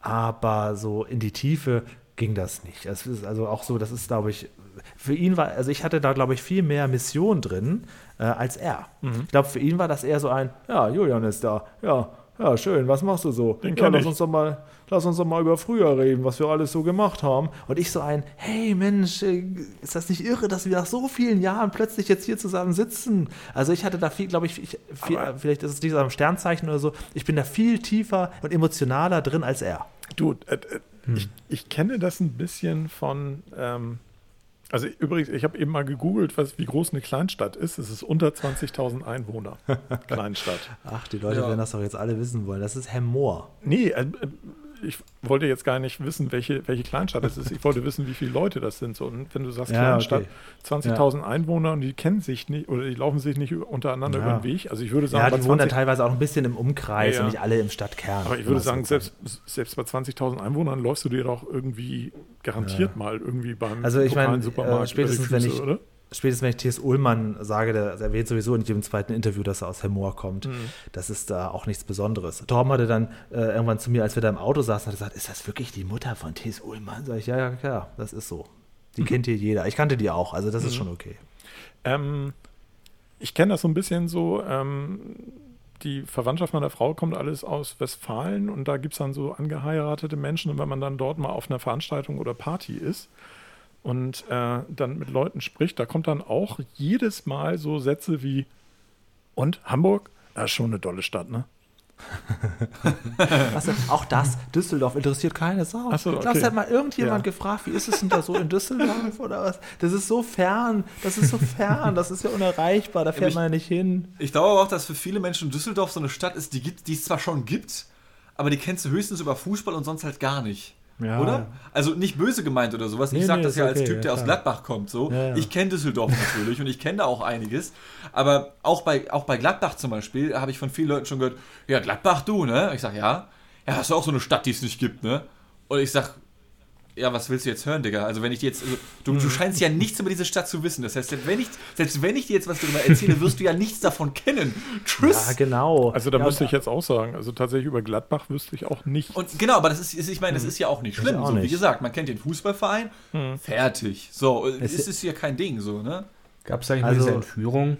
Speaker 2: aber so in die Tiefe ging das nicht. Es ist also auch so, das ist, glaube ich, für ihn war, also ich hatte da, glaube ich, viel mehr Mission drin äh, als er.
Speaker 1: Mhm.
Speaker 2: Ich glaube, für ihn war das eher so ein, ja, Julian ist da, ja, ja, schön, was machst du so?
Speaker 1: Den
Speaker 2: ja, lass
Speaker 1: ich.
Speaker 2: uns doch mal, lass uns doch mal über früher reden, was wir alles so gemacht haben. Und ich so ein, hey Mensch, äh, ist das nicht irre, dass wir nach so vielen Jahren plötzlich jetzt hier zusammen sitzen? Also ich hatte da viel, glaube ich, ich viel, vielleicht ist es nicht so am Sternzeichen oder so, ich bin da viel tiefer und emotionaler drin als er.
Speaker 1: Du, äh, äh, ich, ich kenne das ein bisschen von. Ähm, also übrigens, ich habe eben mal gegoogelt, was, wie groß eine Kleinstadt ist. Es ist unter 20.000 Einwohner. Kleinstadt.
Speaker 2: Ach, die Leute
Speaker 3: Ja.
Speaker 2: werden das doch jetzt alle wissen wollen. Das ist Hemmoor.
Speaker 1: Nee, äh, äh, ich wollte jetzt gar nicht wissen, welche, welche Kleinstadt es ist. Ich wollte wissen, wie viele Leute das sind. So, und wenn du sagst
Speaker 2: Ja,
Speaker 1: Kleinstadt,
Speaker 2: okay.
Speaker 1: 20.000 Einwohner und die kennen sich nicht oder die laufen sich nicht untereinander
Speaker 2: Ja.
Speaker 1: über den Weg. Also ich würde sagen,
Speaker 2: Ja, die wohnen dann
Speaker 1: 20
Speaker 2: teilweise auch ein bisschen im Umkreis
Speaker 1: Ja, ja.
Speaker 2: und nicht alle im Stadtkern.
Speaker 1: Aber ich würde sagen, selbst, selbst bei 20.000 Einwohnern läufst du dir doch irgendwie garantiert mal irgendwie beim
Speaker 2: Also ich
Speaker 1: lokalen
Speaker 2: meine,
Speaker 1: Supermarkt
Speaker 2: äh, spätestens
Speaker 1: die
Speaker 2: wenn
Speaker 1: Füße,
Speaker 2: ich-
Speaker 1: oder?
Speaker 2: Spätestens wenn ich T.S. Ullmann sage, der erwähnt sowieso in jedem zweiten Interview, dass er aus Hemmoor kommt.
Speaker 1: Mhm.
Speaker 2: Das ist da auch nichts Besonderes. Torben hatte dann äh, irgendwann zu mir, als wir da im Auto saßen, hat gesagt, ist das wirklich die Mutter von T.S. Ullmann? Sag ich, ja, ja, klar, das ist so. Die
Speaker 1: Mhm.
Speaker 2: kennt hier jeder. Ich kannte die auch, also das ist schon okay.
Speaker 1: Ähm, ich kenne das so ein bisschen so, ähm, die Verwandtschaft meiner Frau kommt alles aus Westfalen und da gibt es dann so angeheiratete Menschen und wenn man dann dort mal auf einer Veranstaltung oder Party ist und äh, dann mit Leuten spricht, da kommt dann auch jedes Mal so Sätze wie und Hamburg? Das ist schon eine tolle Stadt, ne?
Speaker 2: Was, auch das, Düsseldorf interessiert keine Sau.
Speaker 1: Ach so, okay.
Speaker 2: halt mal irgendjemand
Speaker 1: Ja.
Speaker 2: gefragt, wie ist es denn da so in Düsseldorf oder was? Das ist so fern, das ist so fern, das ist ja unerreichbar, da fährt
Speaker 3: ich-
Speaker 2: man ja nicht hin.
Speaker 3: Ich glaube aber auch, dass für viele Menschen Düsseldorf so eine Stadt ist, die, gibt, die es zwar schon gibt, aber die kennst du höchstens über Fußball und sonst halt gar nicht.
Speaker 2: Ja.
Speaker 3: Oder? Also nicht böse gemeint oder sowas.
Speaker 2: Nee,
Speaker 3: ich sage
Speaker 2: nee,
Speaker 3: das ja als
Speaker 2: okay,
Speaker 3: Typ,
Speaker 2: ja,
Speaker 3: der aus
Speaker 2: klar.
Speaker 3: Gladbach kommt. So.
Speaker 2: Ja, ja.
Speaker 3: Ich kenne Düsseldorf natürlich und ich kenne da auch einiges. Aber auch bei, auch bei Gladbach zum Beispiel habe ich von vielen Leuten schon gehört, ja, Gladbach du, ne? Ich sage, ja. Ja, hast du auch so eine Stadt, die es nicht gibt, ne? Und ich sage, ja, was willst du jetzt hören, Digga? Also wenn ich dir jetzt, also, du, du scheinst ja nichts über diese Stadt zu wissen. Das heißt, selbst wenn ich, selbst wenn ich dir jetzt was darüber erzähle, wirst du ja nichts davon kennen. Tschüss.
Speaker 2: Ja, genau.
Speaker 1: Also da
Speaker 2: ja,
Speaker 1: müsste ich jetzt auch sagen, also tatsächlich über Gladbach wüsste ich auch nicht.
Speaker 3: Und genau, aber das ist, ist- ich meine, das ist ja auch nicht schlimm.
Speaker 2: auch
Speaker 3: so, wie
Speaker 2: nicht.
Speaker 3: gesagt, man kennt den Fußballverein, fertig. So, es
Speaker 2: Es-
Speaker 3: ist ja kein Ding, so, ne?
Speaker 4: Gab es eigentlich
Speaker 2: Also-
Speaker 4: mal diese Entführung?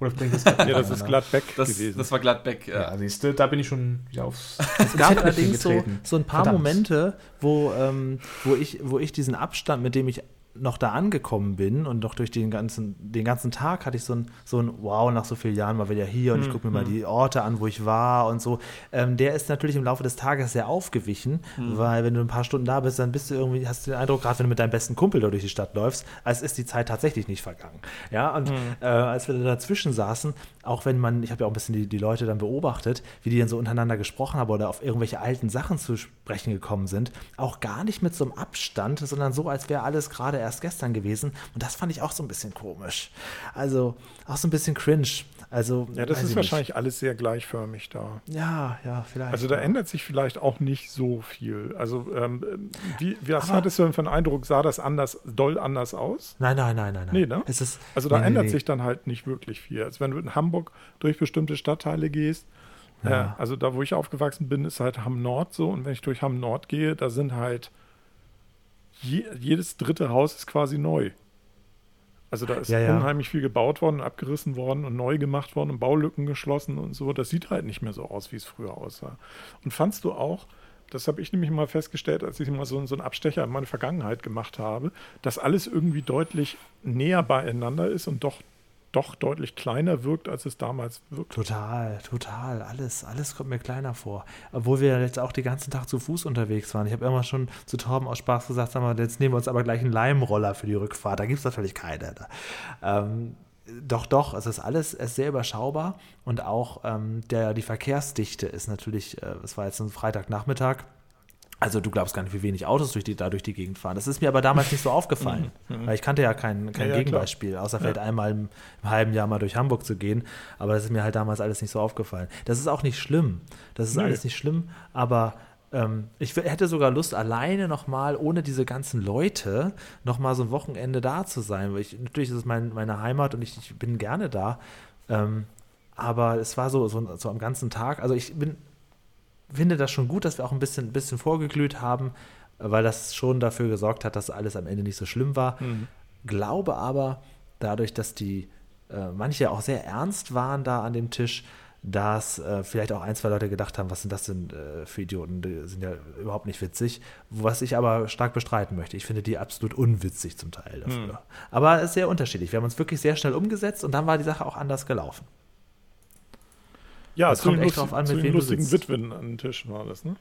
Speaker 4: Oder bringt das
Speaker 1: ja, das ist Gladbeck
Speaker 3: Das,
Speaker 1: gewesen.
Speaker 3: das war Gladbeck. Ja.
Speaker 4: Ja, siehst du, da bin ich schon wieder aufs.
Speaker 2: Es gab allerdings so, so ein paar
Speaker 4: Verdammt.
Speaker 2: Momente, wo, ähm, wo, ich, wo ich diesen Abstand, mit dem ich noch da angekommen bin und noch durch den ganzen, den ganzen Tag hatte ich so ein, so ein Wow, nach so vielen Jahren mal wieder hier und ich gucke mir mal die Orte an, wo ich war und so. Ähm, der ist natürlich im Laufe des Tages sehr aufgewichen, weil wenn du ein paar Stunden da bist, dann bist du irgendwie, hast du den Eindruck, gerade wenn du mit deinem besten Kumpel da durch die Stadt läufst, als ist die Zeit tatsächlich nicht vergangen. Ja, und äh, als wir da dazwischen saßen, auch wenn man, ich habe ja auch ein bisschen die, die Leute dann beobachtet, wie die dann so untereinander gesprochen haben oder auf irgendwelche alten Sachen zu sprechen gekommen sind, auch gar nicht mit so einem Abstand, sondern so, als wäre alles gerade erst gestern gewesen. Und das fand ich auch so ein bisschen komisch. Also auch so ein bisschen cringe. Also,
Speaker 1: ja, das ist
Speaker 2: ich
Speaker 1: wahrscheinlich alles sehr gleichförmig da.
Speaker 2: Nicht. Ja, ja, vielleicht.
Speaker 1: Also da ändert sich vielleicht auch nicht so viel. Also ähm, wie, wie was hattest du denn für einen Eindruck? Sah das anders, doll anders aus?
Speaker 2: Nein, nein, nein, nein, nein.
Speaker 1: Nee, ne?
Speaker 2: Es ist,
Speaker 1: Also da
Speaker 2: nee,
Speaker 1: ändert
Speaker 2: nee.
Speaker 1: sich dann halt nicht wirklich viel. Also wenn du in Hamburg durch bestimmte Stadtteile gehst,
Speaker 2: Ja.
Speaker 1: äh, also da, wo ich aufgewachsen bin, ist halt Hamm Nord so. Und wenn ich durch Hamm Nord gehe, da sind halt je, jedes dritte Haus ist quasi neu. Also da ist
Speaker 2: Ja, ja.
Speaker 1: unheimlich viel gebaut worden, abgerissen worden und neu gemacht worden und Baulücken geschlossen und so. Das sieht halt nicht mehr so aus, wie es früher aussah. Und fandst du auch, das habe ich nämlich mal festgestellt, als ich mal so, so einen Abstecher in meine Vergangenheit gemacht habe, dass alles irgendwie deutlich näher beieinander ist und doch, doch deutlich kleiner wirkt, als es damals wirkt.
Speaker 2: Total, total. Alles, alles kommt mir kleiner vor. Obwohl wir jetzt auch den ganzen Tag zu Fuß unterwegs waren. Ich habe irgendwann schon zu Torben aus Spaß gesagt, sag mal, jetzt nehmen wir uns aber gleich einen Leimroller für die Rückfahrt. Da gibt es natürlich keine. Ähm, doch, doch, es ist alles es ist sehr überschaubar und auch ähm, der, die Verkehrsdichte ist natürlich, äh, es war jetzt ein Freitagnachmittag, also du glaubst gar nicht, wie wenig Autos durch die, da durch die Gegend fahren. Das ist mir aber damals nicht so aufgefallen, weil ich kannte ja kein, kein
Speaker 1: Ja, ja,
Speaker 2: Gegenbeispiel, außer vielleicht einmal im, im halben Jahr mal durch Hamburg zu gehen. Aber das ist mir halt damals alles nicht so aufgefallen. Das ist auch nicht schlimm. Das ist
Speaker 1: Nee.
Speaker 2: alles nicht schlimm, aber ähm, ich hätte sogar Lust, alleine nochmal, ohne diese ganzen Leute, nochmal so ein Wochenende da zu sein. Weil ich, natürlich ist es mein, meine Heimat und ich, ich bin gerne da. Ähm, aber es war so, so, so am ganzen Tag. Also ich bin finde das schon gut, dass wir auch ein bisschen, ein bisschen vorgeglüht haben, weil das schon dafür gesorgt hat, dass alles am Ende nicht so schlimm war.
Speaker 1: Mhm.
Speaker 2: Glaube aber, dadurch, dass die äh, manche auch sehr ernst waren da an dem Tisch, dass äh, vielleicht auch ein, zwei Leute gedacht haben, was sind das denn äh, für Idioten, die sind ja überhaupt nicht witzig. Was ich aber stark bestreiten möchte. Ich finde die absolut unwitzig zum Teil dafür.
Speaker 1: Hm.
Speaker 2: Aber es ist sehr unterschiedlich. Wir haben uns wirklich sehr schnell umgesetzt und dann war die Sache auch anders gelaufen.
Speaker 1: Ja,
Speaker 2: Das
Speaker 1: zu
Speaker 2: kommt echt drauf an, mit wem du
Speaker 1: lustigen
Speaker 2: sitzt.
Speaker 1: Witwen an den Tisch war das, ne?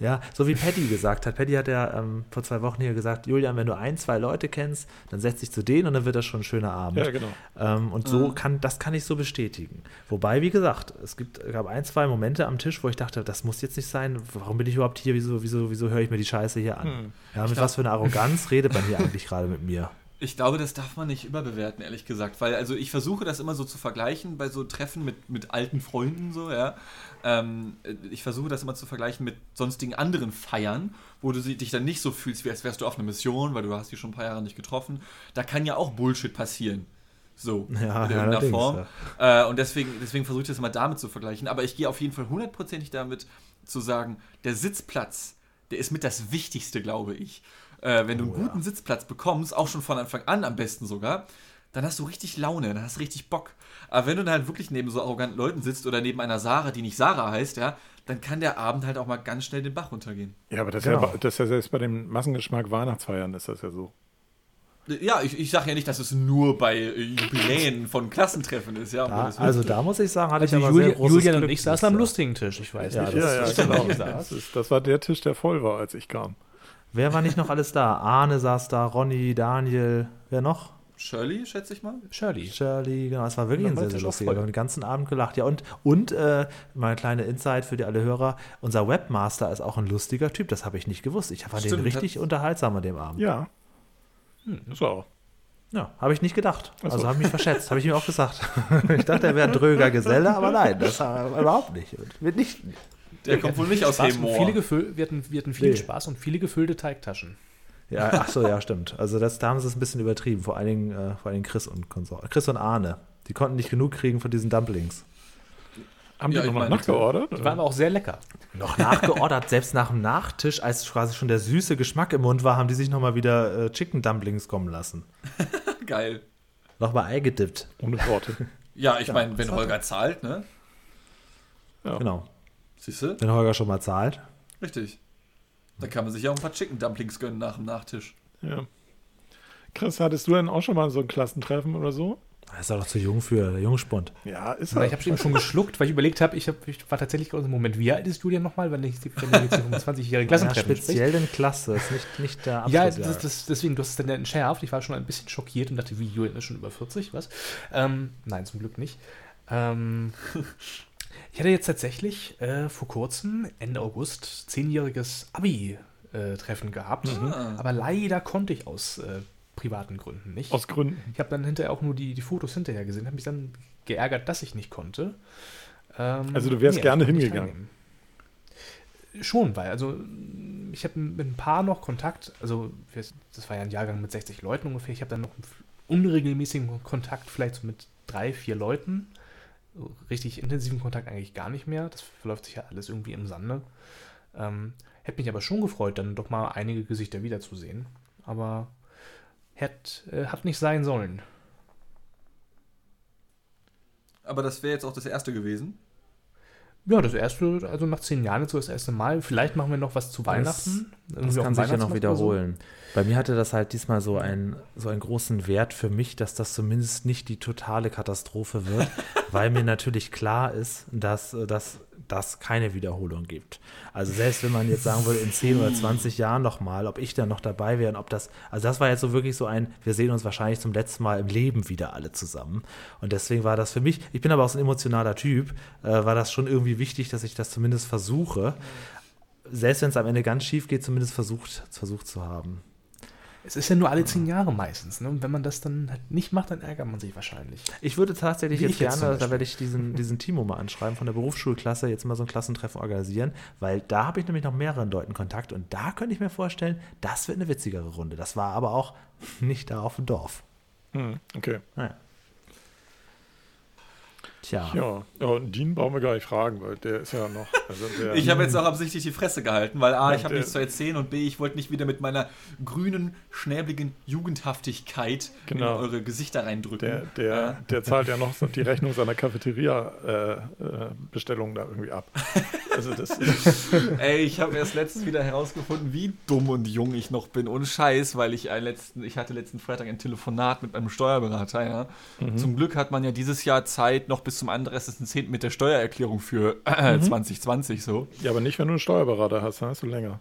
Speaker 2: Ja, so wie Paddy gesagt hat. Paddy hat ja ähm, vor zwei Wochen hier gesagt, Julian, wenn du ein, zwei Leute kennst, dann setz dich zu denen und dann wird das schon ein schöner Abend.
Speaker 1: Ja, genau.
Speaker 2: Ähm, und so
Speaker 3: Mhm.
Speaker 2: kann, das kann ich so bestätigen. Wobei, wie gesagt, es gibt, gab ein, zwei Momente am Tisch, wo ich dachte, das muss jetzt nicht sein. Warum bin ich überhaupt hier? Wieso, wieso, wieso höre ich mir die Scheiße hier an?
Speaker 1: Hm.
Speaker 2: Ja, mit
Speaker 3: glaub-
Speaker 2: was für einer Arroganz redet man hier eigentlich gerade mit mir?
Speaker 3: Ich glaube, das darf man nicht überbewerten, ehrlich gesagt. Weil, also ich versuche das immer so zu vergleichen bei so Treffen mit, mit alten Freunden, so, ja. Ähm, ich versuche das immer zu vergleichen mit sonstigen anderen Feiern, wo du dich dann nicht so fühlst, wie als wärst du auf einer Mission, weil du hast die schon ein paar Jahre nicht getroffen. Da kann ja auch Bullshit passieren. So,
Speaker 2: Ja,
Speaker 3: in
Speaker 2: ja,
Speaker 3: irgendeiner Form. Äh, und deswegen, deswegen versuche ich das immer damit zu vergleichen. Aber ich gehe auf jeden Fall hundertprozentig damit zu sagen, der Sitzplatz, der ist mit das Wichtigste, glaube ich. Äh, wenn du einen
Speaker 2: Oh, ja.
Speaker 3: guten Sitzplatz bekommst, auch schon von Anfang an am besten sogar, dann hast du richtig Laune, dann hast du richtig Bock. Aber wenn du dann halt wirklich neben so arroganten Leuten sitzt oder neben einer Sarah, die nicht Sarah heißt, ja, dann kann der Abend halt auch mal ganz schnell den Bach runtergehen.
Speaker 1: Ja, aber das,
Speaker 2: Genau.
Speaker 1: ist ja, das ist ja selbst bei dem Massengeschmack Weihnachtsfeiern ist das ja so.
Speaker 3: Ja, ich, ich sage ja nicht, dass es nur bei äh, Jubiläen von Klassentreffen ist, ja.
Speaker 2: Da, also da muss ich sagen, hatte
Speaker 4: Also
Speaker 2: ich aber sehr großes
Speaker 4: Julian
Speaker 2: Glück,
Speaker 4: und ich saßen am lustigen Tisch. Ich weiß
Speaker 2: Ja,
Speaker 4: nicht.
Speaker 2: das
Speaker 1: Ja, ja,
Speaker 2: ist
Speaker 1: genau. Das, ist, das war der Tisch, der voll war, als ich kam.
Speaker 2: Wer war nicht noch alles da? Arne saß da, Ronny, Daniel, wer noch?
Speaker 3: Shirley, schätze ich mal.
Speaker 4: Shirley.
Speaker 2: Shirley, genau, es war wirklich
Speaker 4: Ja,
Speaker 2: ein sehr, sehr lustiger. Wir haben den ganzen Abend gelacht. Ja, und, und äh, mal eine kleine Insight für die alle Hörer: Unser Webmaster ist auch ein lustiger Typ, das habe ich nicht gewusst. Ich fand den
Speaker 3: Stimmt,
Speaker 2: richtig
Speaker 3: hat-
Speaker 2: unterhaltsam an dem Abend. Ja,
Speaker 1: Ja. Das war auch.
Speaker 2: habe ich nicht gedacht.
Speaker 1: Ach so.
Speaker 2: Also habe ich mich verschätzt, habe ich ihm auch gesagt. ich dachte, er wäre ein dröger Geselle, aber nein, das war überhaupt nicht. Wird nicht.
Speaker 3: Der kommt wohl nicht aus
Speaker 4: Spaß und
Speaker 3: Hemmoor.
Speaker 4: viele gefüll, wir, hatten, wir hatten viel
Speaker 2: Nee.
Speaker 4: Spaß und viele gefüllte Teigtaschen.
Speaker 2: Ja, ach so, ja, stimmt. Also das, da haben sie es ein bisschen übertrieben, vor allen Dingen, äh, vor allen Dingen Chris und Konsor Chris und Arne. Die konnten nicht genug kriegen von diesen Dumplings.
Speaker 1: Haben
Speaker 3: Ja,
Speaker 1: die nochmal nachgeordert?
Speaker 4: Die waren auch sehr lecker.
Speaker 2: Noch nachgeordert, selbst nach dem Nachtisch, als quasi schon der süße Geschmack im Mund war, haben die sich nochmal wieder äh, Chicken Dumplings kommen lassen.
Speaker 3: Geil.
Speaker 2: Nochmal Ei gedippt.
Speaker 1: Ohne Worte.
Speaker 3: Ja, ich meine, wenn Holger zahlt, ne?
Speaker 1: Ja.
Speaker 2: Genau.
Speaker 3: Siehst du?
Speaker 2: Wenn Holger schon mal zahlt.
Speaker 3: Richtig. Da kann man sich ja auch ein paar Chicken Dumplings gönnen nach dem Nachtisch.
Speaker 1: Ja. Chris, hattest du denn auch schon mal so ein Klassentreffen oder so?
Speaker 2: Er ist doch zu jung für der Jungspund.
Speaker 1: Ja, ist
Speaker 4: Aber
Speaker 1: er.
Speaker 4: ich habe eben schon geschluckt, weil ich überlegt habe, ich, hab, ich war tatsächlich gerade im Moment, wie alt ist Julian nochmal, wenn ich jetzt vom 20-jährigen
Speaker 2: Ja,
Speaker 4: Klassentreffen
Speaker 2: speziell denn Klasse, ist nicht, nicht der
Speaker 4: Ja,
Speaker 2: Abschluss.
Speaker 4: das, das, deswegen, du hast es dann entschärft. Ich war schon ein bisschen schockiert und dachte, wie, Julian ist schon über 40, was? Ähm, nein, zum Glück nicht. Ähm, ich hatte jetzt tatsächlich äh, vor kurzem, Ende August, zehnjähriges Abi-Treffen gehabt.
Speaker 3: Ah.
Speaker 4: Aber leider konnte ich aus äh, privaten Gründen nicht.
Speaker 1: Aus Gründen.
Speaker 4: Ich habe dann hinterher auch nur die, die Fotos hinterher gesehen, habe mich dann geärgert, dass ich nicht konnte. Ähm,
Speaker 1: Also du wärst
Speaker 4: ich
Speaker 1: gerne
Speaker 4: nicht
Speaker 1: hingegangen.
Speaker 4: Schon, weil, also ich habe mit ein paar noch Kontakt, also das war ja ein Jahrgang mit 60 Leuten ungefähr, ich habe dann noch einen unregelmäßigen Kontakt, vielleicht so mit drei, vier Leuten. Richtig intensiven Kontakt eigentlich gar nicht mehr. Das verläuft sich ja alles irgendwie im Sande. Ähm, hätte mich aber schon gefreut, dann doch mal einige Gesichter wiederzusehen. Aber hätt, äh, hat nicht sein sollen.
Speaker 3: Aber das wäre jetzt auch das erste gewesen.
Speaker 4: Ja, das erste, also nach zehn Jahren so das erste Mal. Vielleicht machen wir noch was zu Weihnachten.
Speaker 2: Das
Speaker 4: auf
Speaker 2: kann sich ja noch
Speaker 4: oder so.
Speaker 2: wiederholen. Bei mir hatte das halt diesmal so, ein, so einen großen Wert für mich, dass das zumindest nicht die totale Katastrophe wird, weil mir natürlich klar ist, dass äh, das keine Wiederholung gibt. Also selbst wenn man jetzt sagen würde, in 10 oder 20 Jahren nochmal, ob ich dann noch dabei wäre und ob das, also das war jetzt so wirklich so ein, wir sehen uns wahrscheinlich zum letzten Mal im Leben wieder alle zusammen. Und deswegen war das für mich, ich bin aber auch so ein emotionaler Typ, äh, war das schon irgendwie wichtig, dass ich das zumindest versuche selbst wenn es am Ende ganz schief geht, zumindest versucht, versucht zu haben.
Speaker 4: Es ist ja nur alle zehn Jahre meistens. Ne? Und wenn man das dann halt nicht macht, dann ärgert man sich wahrscheinlich.
Speaker 2: Ich würde tatsächlich
Speaker 4: Wie
Speaker 2: jetzt
Speaker 4: ich jetzt zum
Speaker 2: gerne, da werde ich diesen, diesen Timo mal anschreiben, von der Berufsschulklasse jetzt mal so ein Klassentreffen organisieren, weil da habe ich nämlich noch mehreren Leuten Kontakt und da könnte ich mir vorstellen, das wird eine witzigere Runde. Das war aber auch nicht da auf dem Dorf.
Speaker 1: Hm, okay.
Speaker 2: Naja. Tja.
Speaker 1: Ja, ja und Dean brauchen wir gar nicht fragen, weil der ist ja noch. Also der,
Speaker 3: Ich habe jetzt auch absichtlich die Fresse gehalten, weil A,
Speaker 1: Ja,
Speaker 3: ich habe nichts zu erzählen und B, ich wollte nicht wieder mit meiner grünen, schnäbligen Jugendhaftigkeit
Speaker 1: Genau.
Speaker 3: in eure Gesichter reindrücken.
Speaker 1: der, der, der zahlt ja noch die Rechnung seiner Cafeteria-Bestellung da irgendwie ab. Also das
Speaker 3: Ey, ich habe erst letztens wieder herausgefunden, wie dumm und jung ich noch bin. Ohne Scheiß, weil ich einen letzten, ich hatte letzten Freitag ein Telefonat mit meinem Steuerberater, ja.
Speaker 1: Mhm.
Speaker 3: Zum Glück hat man ja dieses Jahr Zeit noch bis zum 31.10. mit der Steuererklärung für äh,
Speaker 1: Mhm.
Speaker 3: 2020 so.
Speaker 1: ja, aber nicht, wenn du einen Steuerberater hast, dann hast du länger.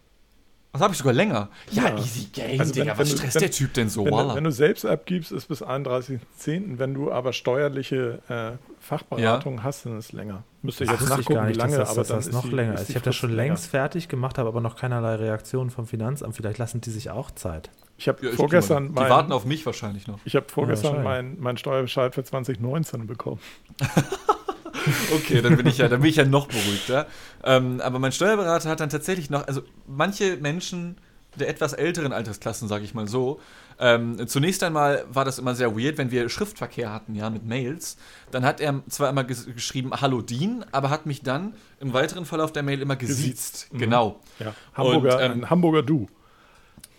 Speaker 3: Was habe ich sogar länger? Ja,
Speaker 1: Ja.
Speaker 3: easy game,
Speaker 1: Also
Speaker 3: Digga.
Speaker 1: wenn
Speaker 3: Was
Speaker 1: du-
Speaker 3: stresst
Speaker 1: wenn-
Speaker 3: der Typ denn so?
Speaker 1: Wenn, du,
Speaker 3: Wallah.
Speaker 1: wenn du selbst abgibst, ist bis 31.10. Wenn du aber steuerliche äh, Fachberatung hast, dann ist es länger. Müsste ich
Speaker 2: Ach,
Speaker 1: jetzt
Speaker 2: ich
Speaker 1: nachgucken,
Speaker 2: gar nicht,
Speaker 1: wie lange,
Speaker 2: dass das,
Speaker 1: aber
Speaker 2: dass
Speaker 1: dann
Speaker 2: das
Speaker 1: ist
Speaker 2: noch
Speaker 1: die,
Speaker 2: länger
Speaker 1: ist
Speaker 2: Ich habe das schon
Speaker 1: länger.
Speaker 2: längst fertig gemacht, habe aber noch keinerlei Reaktion vom Finanzamt. Vielleicht lassen die sich auch Zeit.
Speaker 1: Ich habe
Speaker 3: Ja, ich
Speaker 1: vorgestern
Speaker 3: denke mal, Die warten
Speaker 1: mein,
Speaker 3: auf mich wahrscheinlich noch.
Speaker 1: ich habe vorgestern
Speaker 2: Ja,
Speaker 1: meinen mein Steuerbescheid für 2019 bekommen.
Speaker 3: Okay, dann bin ich ja, dann bin ich ja noch beruhigter. Ähm, aber mein Steuerberater hat dann tatsächlich noch, also manche Menschen der etwas älteren Altersklassen, sage ich mal so, ähm, zunächst einmal war das immer sehr weird, wenn wir Schriftverkehr hatten, ja, mit Mails. Dann hat er zwar immer ges geschrieben, Hallo Dean, aber hat mich dann im weiteren Verlauf der Mail immer gesiezt.
Speaker 1: Gesiezt. Mhm.
Speaker 3: Genau.
Speaker 1: Ja, Hamburger,
Speaker 3: Und, ähm,
Speaker 1: Hamburger Du.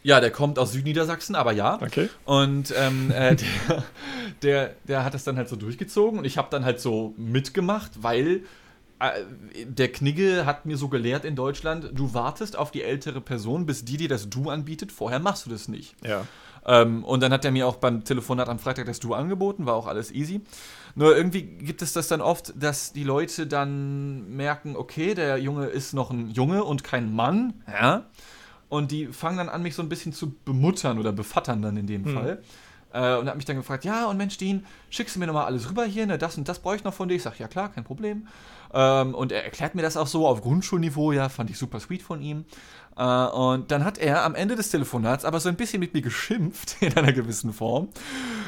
Speaker 3: Ja, der kommt aus Südniedersachsen, aber ja.
Speaker 1: Okay.
Speaker 3: Und ähm, äh, der, der, der hat das dann halt so durchgezogen und ich habe dann halt so mitgemacht, weil äh, der Knigge hat mir so gelehrt in Deutschland, du wartest auf die ältere Person, bis die dir das Du anbietet, vorher machst du das nicht.
Speaker 1: Ja.
Speaker 3: Ähm, und dann hat er mir auch beim Telefonat am Freitag das Du angeboten, war auch alles easy. Nur irgendwie gibt es das dann oft, dass die Leute dann merken, okay, der Junge ist noch ein Junge und kein Mann, ja. Und die fangen dann an, mich so ein bisschen zu bemuttern oder bevattern dann in dem Fall. Äh, und hat mich dann gefragt, ja, und Mensch, Dean, schickst du mir nochmal alles rüber hier, ne, das und das brauche ich noch von dir. Ich sage, ja klar, kein Problem. Ähm, und er erklärt mir das auch so auf Grundschulniveau, ja, fand ich super sweet von ihm. Äh, und dann hat er am Ende des Telefonats aber so ein bisschen mit mir geschimpft, in einer gewissen Form,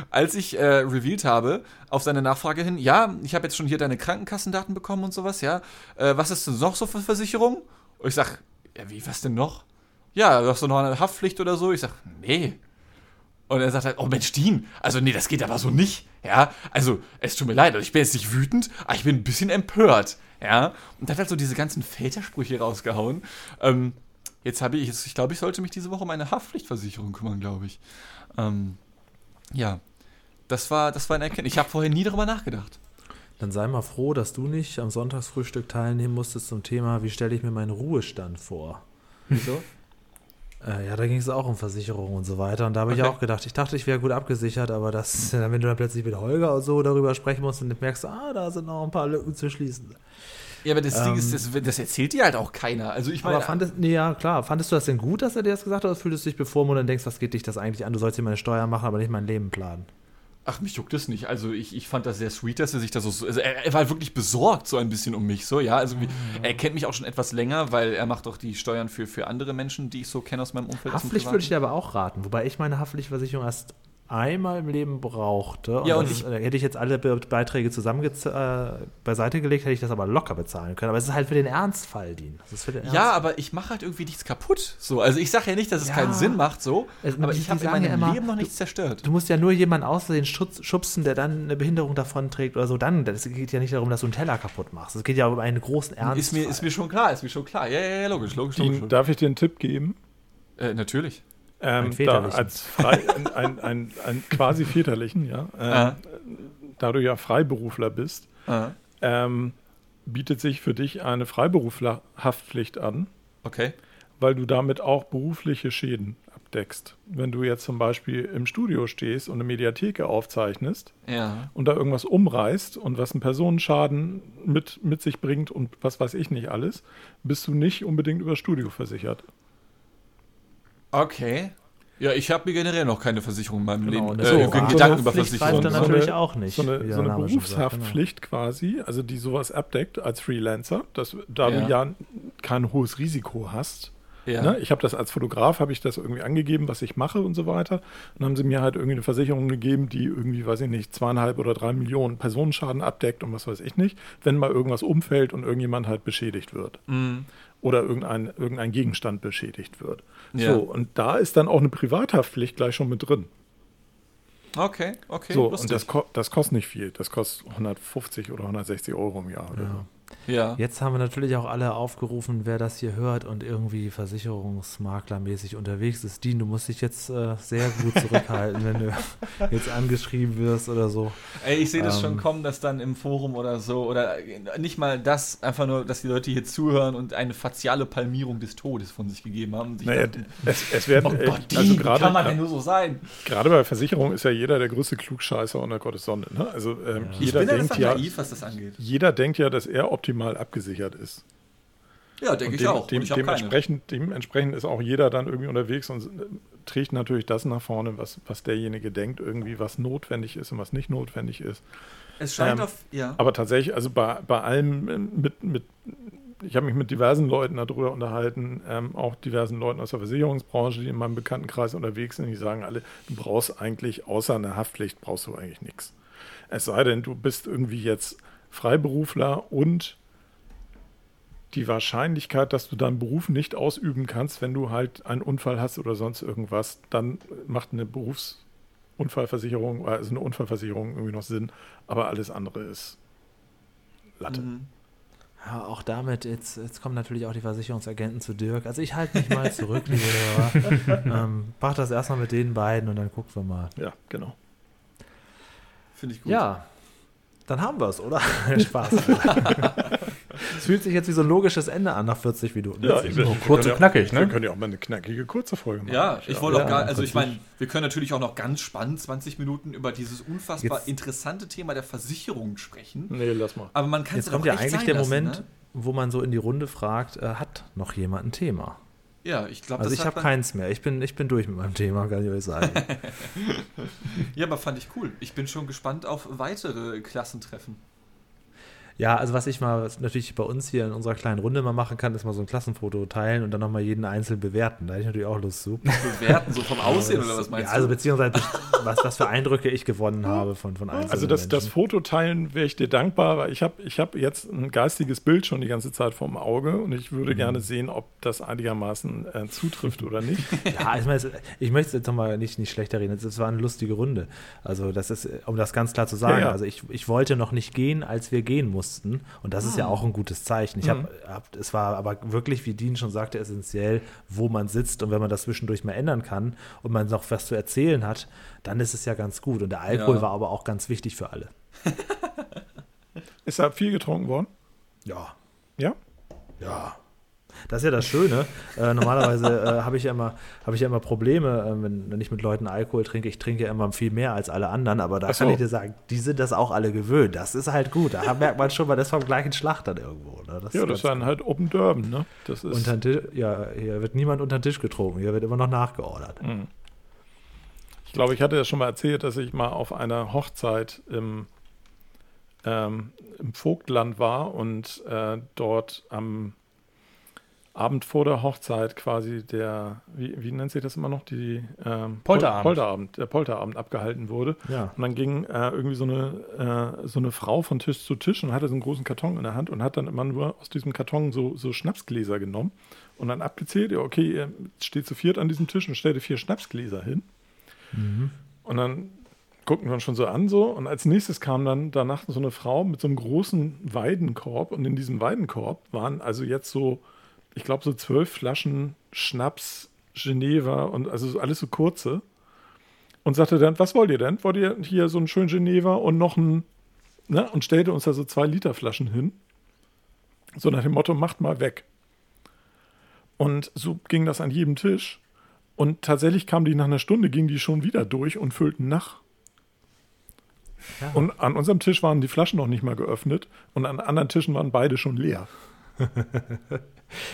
Speaker 3: als ich äh, revealed habe, auf seine Nachfrage hin, ja, ich habe jetzt schon hier deine Krankenkassendaten bekommen und sowas, ja. Äh, was ist denn noch so für Versicherung? Und ich sag, ja, wie, was denn noch? Ja, hast du noch eine Haftpflicht oder so? Ich sag, nee. Und er sagt halt, oh Mensch, Dean, also nee, das geht aber so nicht. Ja, also es tut mir leid, also ich bin jetzt nicht wütend, aber ich bin ein bisschen empört. Ja, und hat halt so diese ganzen Vätersprüche rausgehauen. Ähm, jetzt habe ich, jetzt, ich glaube, ich sollte mich diese Woche um eine Haftpflichtversicherung kümmern, glaube ich. Ähm, ja, das war, das war ein Erkenntnis. Ich habe vorher nie darüber nachgedacht.
Speaker 2: Dann sei mal froh, dass du nicht am Sonntagsfrühstück teilnehmen musstest zum Thema, wie stelle ich mir meinen Ruhestand vor.
Speaker 3: Wieso?
Speaker 2: Äh, ja, da ging es auch um Versicherungen und so weiter. Und da habe ich
Speaker 3: Okay.
Speaker 2: auch gedacht, ich dachte, ich wäre gut abgesichert, aber das, wenn du dann plötzlich mit Holger und so darüber sprechen musst und merkst, ah, da sind noch ein paar Lücken zu schließen.
Speaker 3: Ja, aber das Ding
Speaker 2: Ähm,
Speaker 3: ist, das, das erzählt dir halt auch keiner. Also ich meine,
Speaker 2: Aber fandest, nee, ja, klar, fandest du das denn gut, dass er dir das gesagt hat, oder fühltest du dich bevormundet und denkst, was geht dich das eigentlich an? Du sollst dir meine Steuer machen, aber nicht mein Leben planen.
Speaker 3: Ach, mich juckt das nicht. Also ich, ich fand das sehr sweet, dass er sich da so. Also er, er war wirklich besorgt so ein bisschen um mich. So, ja. Also wie, er kennt mich auch schon etwas länger, weil er macht auch die Steuern für, für andere Menschen, die ich so kenne aus meinem Umfeld.
Speaker 2: Haftpflicht würde ich dir aber auch raten, wobei ich meine Haftpflichtversicherung erst einmal im Leben brauchte.
Speaker 3: Ja, und
Speaker 2: das,
Speaker 3: ich-
Speaker 2: äh, hätte ich jetzt alle Be Beiträge zusammen äh, beiseite gelegt, hätte ich das aber locker bezahlen können. Aber es ist halt für den Ernstfall, Dean. Das ist für den
Speaker 3: Ja, aber ich mache halt irgendwie nichts kaputt. So, also ich sage ja nicht, dass es
Speaker 2: Ja.
Speaker 3: keinen Sinn macht, so.
Speaker 2: Es-
Speaker 3: aber ich habe in meinem
Speaker 2: ja immer,
Speaker 3: Leben noch
Speaker 2: du-
Speaker 3: nichts zerstört.
Speaker 2: Du musst ja nur jemanden aussehen schutz, schubsen, der dann eine Behinderung davon trägt oder so. Dann, das geht ja nicht darum, dass du einen Teller kaputt machst. Es geht ja um einen großen Ernstfall.
Speaker 3: Ist mir, ist mir schon klar, ist mir schon klar. Ja, ja, ja, logisch, logisch, logisch.
Speaker 1: Dean, darf ich dir einen Tipp geben?
Speaker 3: Äh, natürlich.
Speaker 1: Ähm,
Speaker 2: Ein
Speaker 1: da
Speaker 2: väterlichen.
Speaker 1: als frei, ein, ein, ein, ein quasi väterlichen, ja. Ähm,
Speaker 3: Ah.
Speaker 1: Da du ja Freiberufler bist,
Speaker 3: Ah,
Speaker 1: ähm, bietet sich für dich eine Freiberuflerhaftpflicht an,
Speaker 3: okay.
Speaker 1: weil du damit auch berufliche Schäden abdeckst. Wenn du jetzt zum Beispiel im Studio stehst und eine Mediatheke aufzeichnest
Speaker 3: Ja.
Speaker 1: und da irgendwas umreißt und was einen Personenschaden mit, mit sich bringt und was weiß ich nicht alles, bist du nicht unbedingt über Studio versichert.
Speaker 3: Okay. Ja, ich habe mir generell noch keine Versicherung in meinem
Speaker 2: Genau,
Speaker 3: Leben. Äh,
Speaker 2: so,
Speaker 3: Gedanken
Speaker 2: Haftpflicht
Speaker 3: über
Speaker 2: greift
Speaker 3: Versicherung.
Speaker 2: dann
Speaker 1: So
Speaker 2: natürlich
Speaker 1: eine-
Speaker 2: auch nicht.
Speaker 1: So eine, so eine
Speaker 2: genau.
Speaker 1: Berufshaftpflicht quasi, also die sowas abdeckt als Freelancer, dass, da
Speaker 3: Ja.
Speaker 1: du ja kein hohes Risiko hast.
Speaker 3: Ja.
Speaker 1: Ne? Ich habe das als Fotograf, habe ich das irgendwie angegeben, was ich mache und so weiter. Und dann haben sie mir halt irgendwie eine Versicherung gegeben, die irgendwie, weiß ich nicht, zweieinhalb oder drei Millionen Personenschaden abdeckt und was weiß ich nicht, wenn mal irgendwas umfällt und irgendjemand halt beschädigt wird.
Speaker 3: Mhm.
Speaker 1: Oder irgendein, irgendein Gegenstand beschädigt wird.
Speaker 3: Ja.
Speaker 1: So, und da ist dann auch eine Privathaftpflicht gleich schon mit drin.
Speaker 3: Okay, okay.
Speaker 1: So,
Speaker 3: lustig.
Speaker 1: und das, ko das kostet nicht viel. Das kostet 150 oder 160 Euro im Jahr oder
Speaker 2: Ja.
Speaker 3: Ja.
Speaker 2: Jetzt haben wir natürlich auch alle aufgerufen, wer das hier hört und irgendwie versicherungsmaklermäßig unterwegs ist. Dean, du musst dich jetzt äh, sehr gut zurückhalten, wenn du jetzt angeschrieben wirst oder so.
Speaker 3: Ey, ich sehe das
Speaker 2: Ähm.
Speaker 3: schon kommen, dass dann im Forum oder so, oder nicht mal das, einfach nur, dass die Leute hier zuhören und eine faziale Palmierung des Todes von sich gegeben haben.
Speaker 1: Naja,
Speaker 3: dachten,
Speaker 1: es, es werden,
Speaker 3: oh
Speaker 1: äh,
Speaker 3: Gott, die,
Speaker 1: also
Speaker 3: wie kann man denn
Speaker 1: gerade
Speaker 3: nur so sein?
Speaker 1: gerade bei Versicherung ist ja jeder der größte Klugscheißer unter Gottes Sonne. Ne? Also ähm,
Speaker 3: Ich
Speaker 1: jeder
Speaker 3: bin ja
Speaker 1: denkt
Speaker 3: einfach
Speaker 1: ja,
Speaker 3: naiv, was das angeht.
Speaker 1: jeder denkt ja, dass er optimal abgesichert ist.
Speaker 3: Ja, denke ich auch.
Speaker 1: Dem,
Speaker 3: ich
Speaker 1: dementsprechend, dementsprechend ist auch jeder dann irgendwie unterwegs und äh, trägt natürlich das nach vorne, was, was derjenige denkt, irgendwie, was notwendig ist und was nicht notwendig ist.
Speaker 3: Es scheint
Speaker 1: Ähm,
Speaker 3: auf, ja.
Speaker 1: Aber tatsächlich, also bei, bei allem äh, mit, mit ich habe mich mit diversen Leuten darüber unterhalten, ähm, auch diversen Leuten aus der Versicherungsbranche, die in meinem Bekanntenkreis unterwegs sind, die sagen alle, du brauchst eigentlich, außer einer Haftpflicht, brauchst du eigentlich nichts. Es sei denn, du bist irgendwie jetzt Freiberufler und die Wahrscheinlichkeit, dass du deinen Beruf nicht ausüben kannst, wenn du halt einen Unfall hast oder sonst irgendwas, dann macht eine Berufsunfallversicherung, also eine Unfallversicherung irgendwie noch Sinn, aber alles andere ist Latte.
Speaker 3: Mhm.
Speaker 2: Ja, auch damit, jetzt, jetzt kommen natürlich auch die Versicherungsagenten zu Dirk. Also ich halte mich mal zurück, liebe Hörer. ähm, mach das erstmal mit den beiden und dann gucken wir mal.
Speaker 1: Ja, genau.
Speaker 3: Finde ich gut.
Speaker 2: Ja, dann haben wir es, oder? Spaß. Es fühlt sich jetzt wie so ein logisches Ende an nach 40 Minuten.
Speaker 1: Ja,
Speaker 2: Jetzt-
Speaker 1: ich- wir
Speaker 4: kurz und knackig,
Speaker 1: Wir
Speaker 4: ne?
Speaker 1: können ja auch mal eine knackige kurze Folge machen.
Speaker 3: Ja, ich wollte
Speaker 2: Ja,
Speaker 3: auch gar, also ich meine, wir können natürlich auch noch ganz spannend 20 Minuten über dieses unfassbar
Speaker 2: Jetzt-
Speaker 3: interessante Thema der Versicherung sprechen.
Speaker 1: Nee, lass mal.
Speaker 3: Aber man kann es
Speaker 2: Jetzt
Speaker 3: doch
Speaker 2: kommt ja eigentlich
Speaker 3: sein
Speaker 2: der
Speaker 3: lassen,
Speaker 2: Moment,
Speaker 3: Ne?
Speaker 2: wo man so in die Runde fragt, äh, hat noch jemand ein Thema?
Speaker 3: Ja, ich glaube,
Speaker 2: Also ich habe keins mehr. Ich bin, ich bin durch mit meinem Thema, kann ich euch sagen.
Speaker 3: Ja, aber fand ich cool. Ich bin schon gespannt auf weitere Klassentreffen.
Speaker 2: Ja, also was ich mal natürlich bei uns hier in unserer kleinen Runde mal machen kann, ist mal so ein Klassenfoto teilen und dann nochmal jeden einzeln bewerten. Da hätte ich natürlich auch Lust zu.
Speaker 3: Bewerten, so vom Aussehen oder was meinst
Speaker 2: ja, also
Speaker 3: du?
Speaker 2: beziehungsweise was, was für Eindrücke ich gewonnen habe von, von einzelnen
Speaker 1: Also das, das
Speaker 2: Menschen.
Speaker 1: Foto teilen wäre ich dir dankbar, weil ich habe ich hab jetzt ein geistiges Bild schon die ganze Zeit vorm Auge und ich würde gerne sehen, ob das einigermaßen äh, zutrifft oder nicht.
Speaker 2: Ja, ich, meine, es- ich möchte es jetzt nochmal nicht, nicht schlechter reden. Es war eine lustige Runde. Also, das ist, um das ganz klar zu sagen.
Speaker 1: Ja, ja.
Speaker 2: Also, ich, ich wollte noch nicht gehen, als wir gehen mussten. Und das ist ja auch ein gutes Zeichen. Ich
Speaker 1: Mhm.
Speaker 2: hab, hab, es war aber wirklich, wie Dean schon sagte, essentiell, wo man sitzt. Und wenn man das zwischendurch mal ändern kann und man noch was zu erzählen hat, dann ist es ja ganz gut. Und der Alkohol
Speaker 3: Ja.
Speaker 2: war aber auch ganz wichtig für alle.
Speaker 1: Ist da viel getrunken worden?
Speaker 2: Ja.
Speaker 1: Ja?
Speaker 2: Ja. Das ist ja das Schöne. Äh, normalerweise äh, habe ich, ja immer- habe ich ja immer Probleme, äh, wenn, wenn ich mit Leuten Alkohol trinke. Ich trinke ja immer viel mehr als alle anderen, aber da
Speaker 1: so.
Speaker 2: kann ich dir sagen, die sind das auch alle gewöhnt. Das ist halt gut. Da merkt man schon mal, das ist vom gleichen Schlag dann irgendwo. Ne? Das
Speaker 1: Ja,
Speaker 2: ist
Speaker 1: das ist dann halt Open Durban, ne? Das ist.
Speaker 2: unter Tisch, ja, hier wird niemand unter den Tisch getrunken. Hier wird immer noch nachgeordert.
Speaker 1: Mhm. Ich glaube, ich hatte ja schon mal erzählt, dass ich mal auf einer Hochzeit im, ähm, im Vogtland war und äh, dort am Abend vor der Hochzeit quasi der, wie, wie nennt sich das immer noch, die ähm, Pol-
Speaker 4: Polterabend.
Speaker 1: Polterabend, der Polterabend abgehalten wurde.
Speaker 2: Ja.
Speaker 1: Und dann ging äh, irgendwie so eine, äh, so eine Frau von Tisch zu Tisch und hatte so einen großen Karton in der Hand und hat dann immer nur aus diesem Karton so, so Schnapsgläser genommen und dann abgezählt, ja, okay, ihr steht zu viert an diesem Tisch und stellte vier Schnapsgläser hin. Und dann guckten wir uns schon so an so und als nächstes kam dann danach so eine Frau mit so einem großen Weidenkorb und in diesem Weidenkorb waren also jetzt so, ich glaube so zwölf Flaschen Schnaps, Geneva und also so alles so kurze und sagte dann, was wollt ihr denn? Wollt ihr hier so einen schönen Geneva und noch ein, ne? Und stellte uns da so zwei Liter Flaschen hin. So nach dem Motto, macht mal weg. Und so ging das an jedem Tisch. Und tatsächlich kamen die nach einer Stunde, gingen die schon wieder durch und füllten nach.
Speaker 2: Ja.
Speaker 1: Und an unserem Tisch waren die Flaschen noch nicht mal geöffnet und an anderen Tischen waren beide schon leer.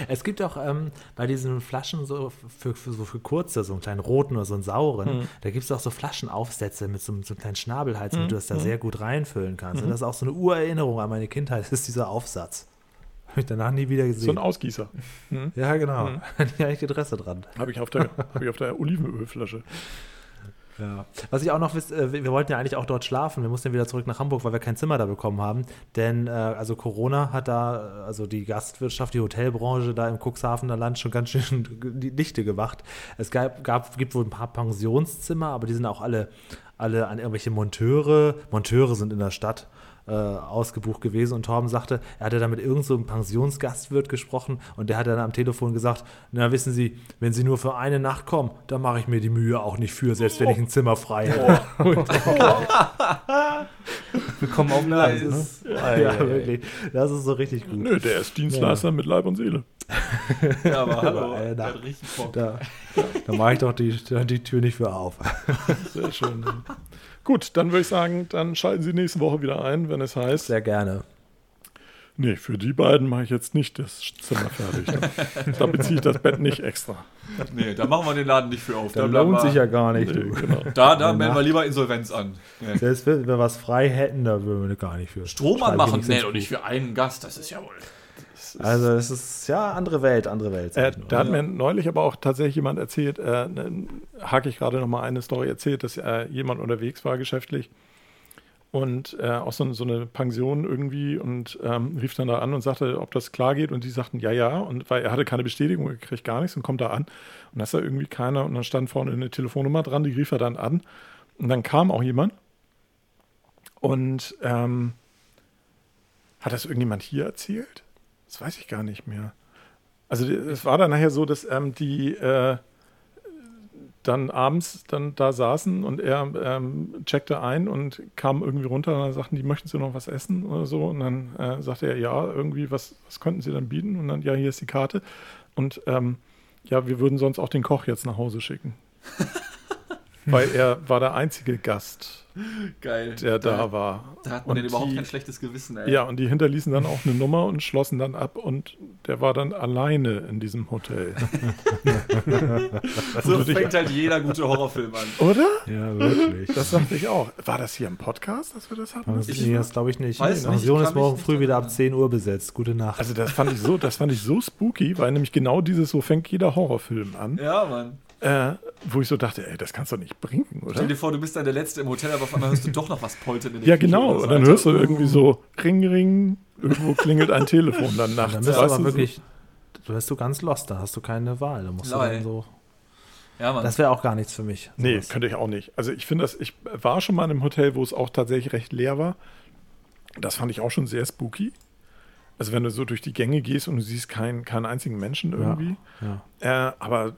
Speaker 2: Es gibt auch ähm, bei diesen Flaschen so für, für, so für kurze, so einen kleinen roten oder so einen sauren, da gibt es auch so Flaschenaufsätze mit so, einem- so einem kleinen Schnabelhals, damit du das da sehr gut reinfüllen kannst. Und das ist auch so eine Urerinnerung an meine Kindheit, ist dieser Aufsatz. Habe ich danach nie wieder
Speaker 1: So
Speaker 2: gesehen.
Speaker 1: ein Ausgießer.
Speaker 2: ja, genau. Hatte ich eigentlich Interesse dran.
Speaker 1: Habe ich, auf der- hab ich auf der Olivenölflasche.
Speaker 2: Ja. Was ich auch noch wisse, äh, wir wollten ja eigentlich auch dort schlafen. Wir mussten wieder zurück nach Hamburg, weil wir kein Zimmer da bekommen haben. Denn äh, also Corona hat da, also die Gastwirtschaft, die Hotelbranche da im Cuxhavener Land schon ganz schön die Dichte gemacht. Es gab, gab, gibt wohl ein paar Pensionszimmer, aber die sind auch alle, alle an irgendwelche Monteure. Monteure sind in der Stadt äh, ausgebucht gewesen und Torben sagte, er hatte da mit irgendeinem so einem Pensionsgastwirt gesprochen und der hat dann am Telefon gesagt, na wissen Sie, wenn Sie nur für eine Nacht kommen, dann mache ich mir die Mühe auch nicht für, selbst wenn ich ein Zimmer frei hätte.
Speaker 4: Willkommen auf Land. Ne?
Speaker 2: ja, wirklich. Das ist so richtig gut.
Speaker 1: Nö, der ist Dienstleister mit Leib und Seele.
Speaker 3: Ja, aber hallo,
Speaker 2: Äh,
Speaker 3: richtig Bock.
Speaker 2: Da, da mache ich doch die, die Tür nicht für auf.
Speaker 1: Sehr schön. Gut, dann würde ich sagen, dann schalten Sie nächste Woche wieder ein, wenn es heißt,
Speaker 2: Sehr gerne.
Speaker 1: nee, für die beiden mache ich jetzt nicht das Zimmer fertig. Da, da beziehe ich das Bett nicht extra.
Speaker 3: Nee, da machen wir den Laden nicht für auf.
Speaker 2: Da lohnt
Speaker 3: wir-
Speaker 2: sich ja gar nicht,
Speaker 1: Nee, genau.
Speaker 3: da, da melden wir lieber Insolvenz an. Nee.
Speaker 2: Selbst wenn wir was frei hätten, da würden wir gar nicht für.
Speaker 3: Strom anmachen? Nee, doch nicht für einen Gast. Das ist ja wohl.
Speaker 2: Also es ist ja andere Welt, andere Welt.
Speaker 1: Äh, da hat mir neulich aber auch tatsächlich jemand erzählt, äh, ne, hake ich gerade noch mal eine Story erzählt, dass äh, jemand unterwegs war geschäftlich und äh, auch so, so eine Pension irgendwie und ähm, rief dann da an und sagte, ob das klar geht und die sagten, ja, ja, und weil er hatte keine Bestätigung, er kriegt gar nichts und kommt da an und da ist da irgendwie keiner und dann stand vorne eine Telefonnummer dran, die rief er dann an und dann kam auch jemand und ähm, hat das irgendjemand hier erzählt? Das weiß ich gar nicht mehr. Also es war dann nachher so, dass ähm, die äh, dann abends dann da saßen und er ähm, checkte ein und kam irgendwie runter und dann sagten die, möchten Sie noch was essen oder so? Und dann äh, sagte er, ja, irgendwie, was, was könnten Sie dann bieten? Und dann, ja, hier ist die Karte. Und ähm, ja, wir würden sonst auch den Koch jetzt nach Hause schicken. Weil er war der einzige Gast,
Speaker 3: Geil.
Speaker 1: der da war.
Speaker 3: Da hat man
Speaker 1: Und
Speaker 3: denn überhaupt
Speaker 1: die-
Speaker 3: kein schlechtes Gewissen, ey.
Speaker 1: Ja, und die hinterließen dann auch eine Nummer und schlossen dann ab und der war dann alleine in diesem Hotel.
Speaker 3: so fängt halt jeder gute Horrorfilm an.
Speaker 1: Oder?
Speaker 2: ja, wirklich.
Speaker 1: Das dachte ich auch. War das hier im Podcast, dass wir das hatten?
Speaker 2: Das,
Speaker 3: Ich
Speaker 2: nee, das glaube ich nicht.
Speaker 3: weiß
Speaker 2: Die
Speaker 3: nicht,
Speaker 2: Pension
Speaker 3: ich
Speaker 2: ist morgen früh wieder ab
Speaker 3: erinnern.
Speaker 2: 10 Uhr besetzt. Gute Nacht.
Speaker 1: Also das fand ich so, das fand ich so spooky, weil nämlich genau dieses so fängt jeder Horrorfilm an,
Speaker 3: Ja, Mann.
Speaker 1: Äh, wo ich so dachte, ey, das kannst du nicht bringen, oder?
Speaker 3: Stell dir vor, du bist dann der Letzte im Hotel, aber auf einmal hörst du doch noch was poltern in der
Speaker 1: Ja,
Speaker 3: Küche
Speaker 1: genau. Und dann
Speaker 3: Alter,
Speaker 1: hörst du
Speaker 3: uh.
Speaker 1: irgendwie so Ring, Ring, irgendwo klingelt ein Telefon dann nachts.
Speaker 2: dann bist du aber
Speaker 1: du,
Speaker 2: wirklich, du bist du ganz lost, da hast du keine Wahl. Da musst du
Speaker 3: Lol.
Speaker 2: dann so.
Speaker 3: Ja, Mann.
Speaker 2: Das wäre auch gar nichts für mich.
Speaker 1: Nee,
Speaker 2: sowas.
Speaker 1: könnte ich auch nicht. Also ich finde das, ich war schon mal in einem Hotel, wo es auch tatsächlich recht leer war. Das fand ich auch schon sehr spooky. Also wenn du so durch die Gänge gehst und du siehst keinen, keinen einzigen Menschen irgendwie.
Speaker 2: Ja.
Speaker 1: Äh, aber äh,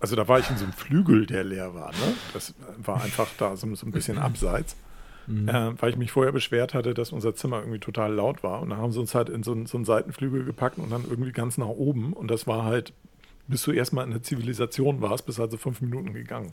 Speaker 1: also da war ich in so einem Flügel, der leer war. Ne? Das war einfach da so, so ein bisschen abseits.
Speaker 2: Mhm.
Speaker 1: Äh, weil ich mich vorher beschwert hatte, dass unser Zimmer irgendwie total laut war. Und dann haben sie uns halt in so, einen- so einen Seitenflügel gepackt und dann irgendwie ganz nach oben. Und das war halt, bis du erstmal in der Zivilisation warst, bis also fünf Minuten gegangen.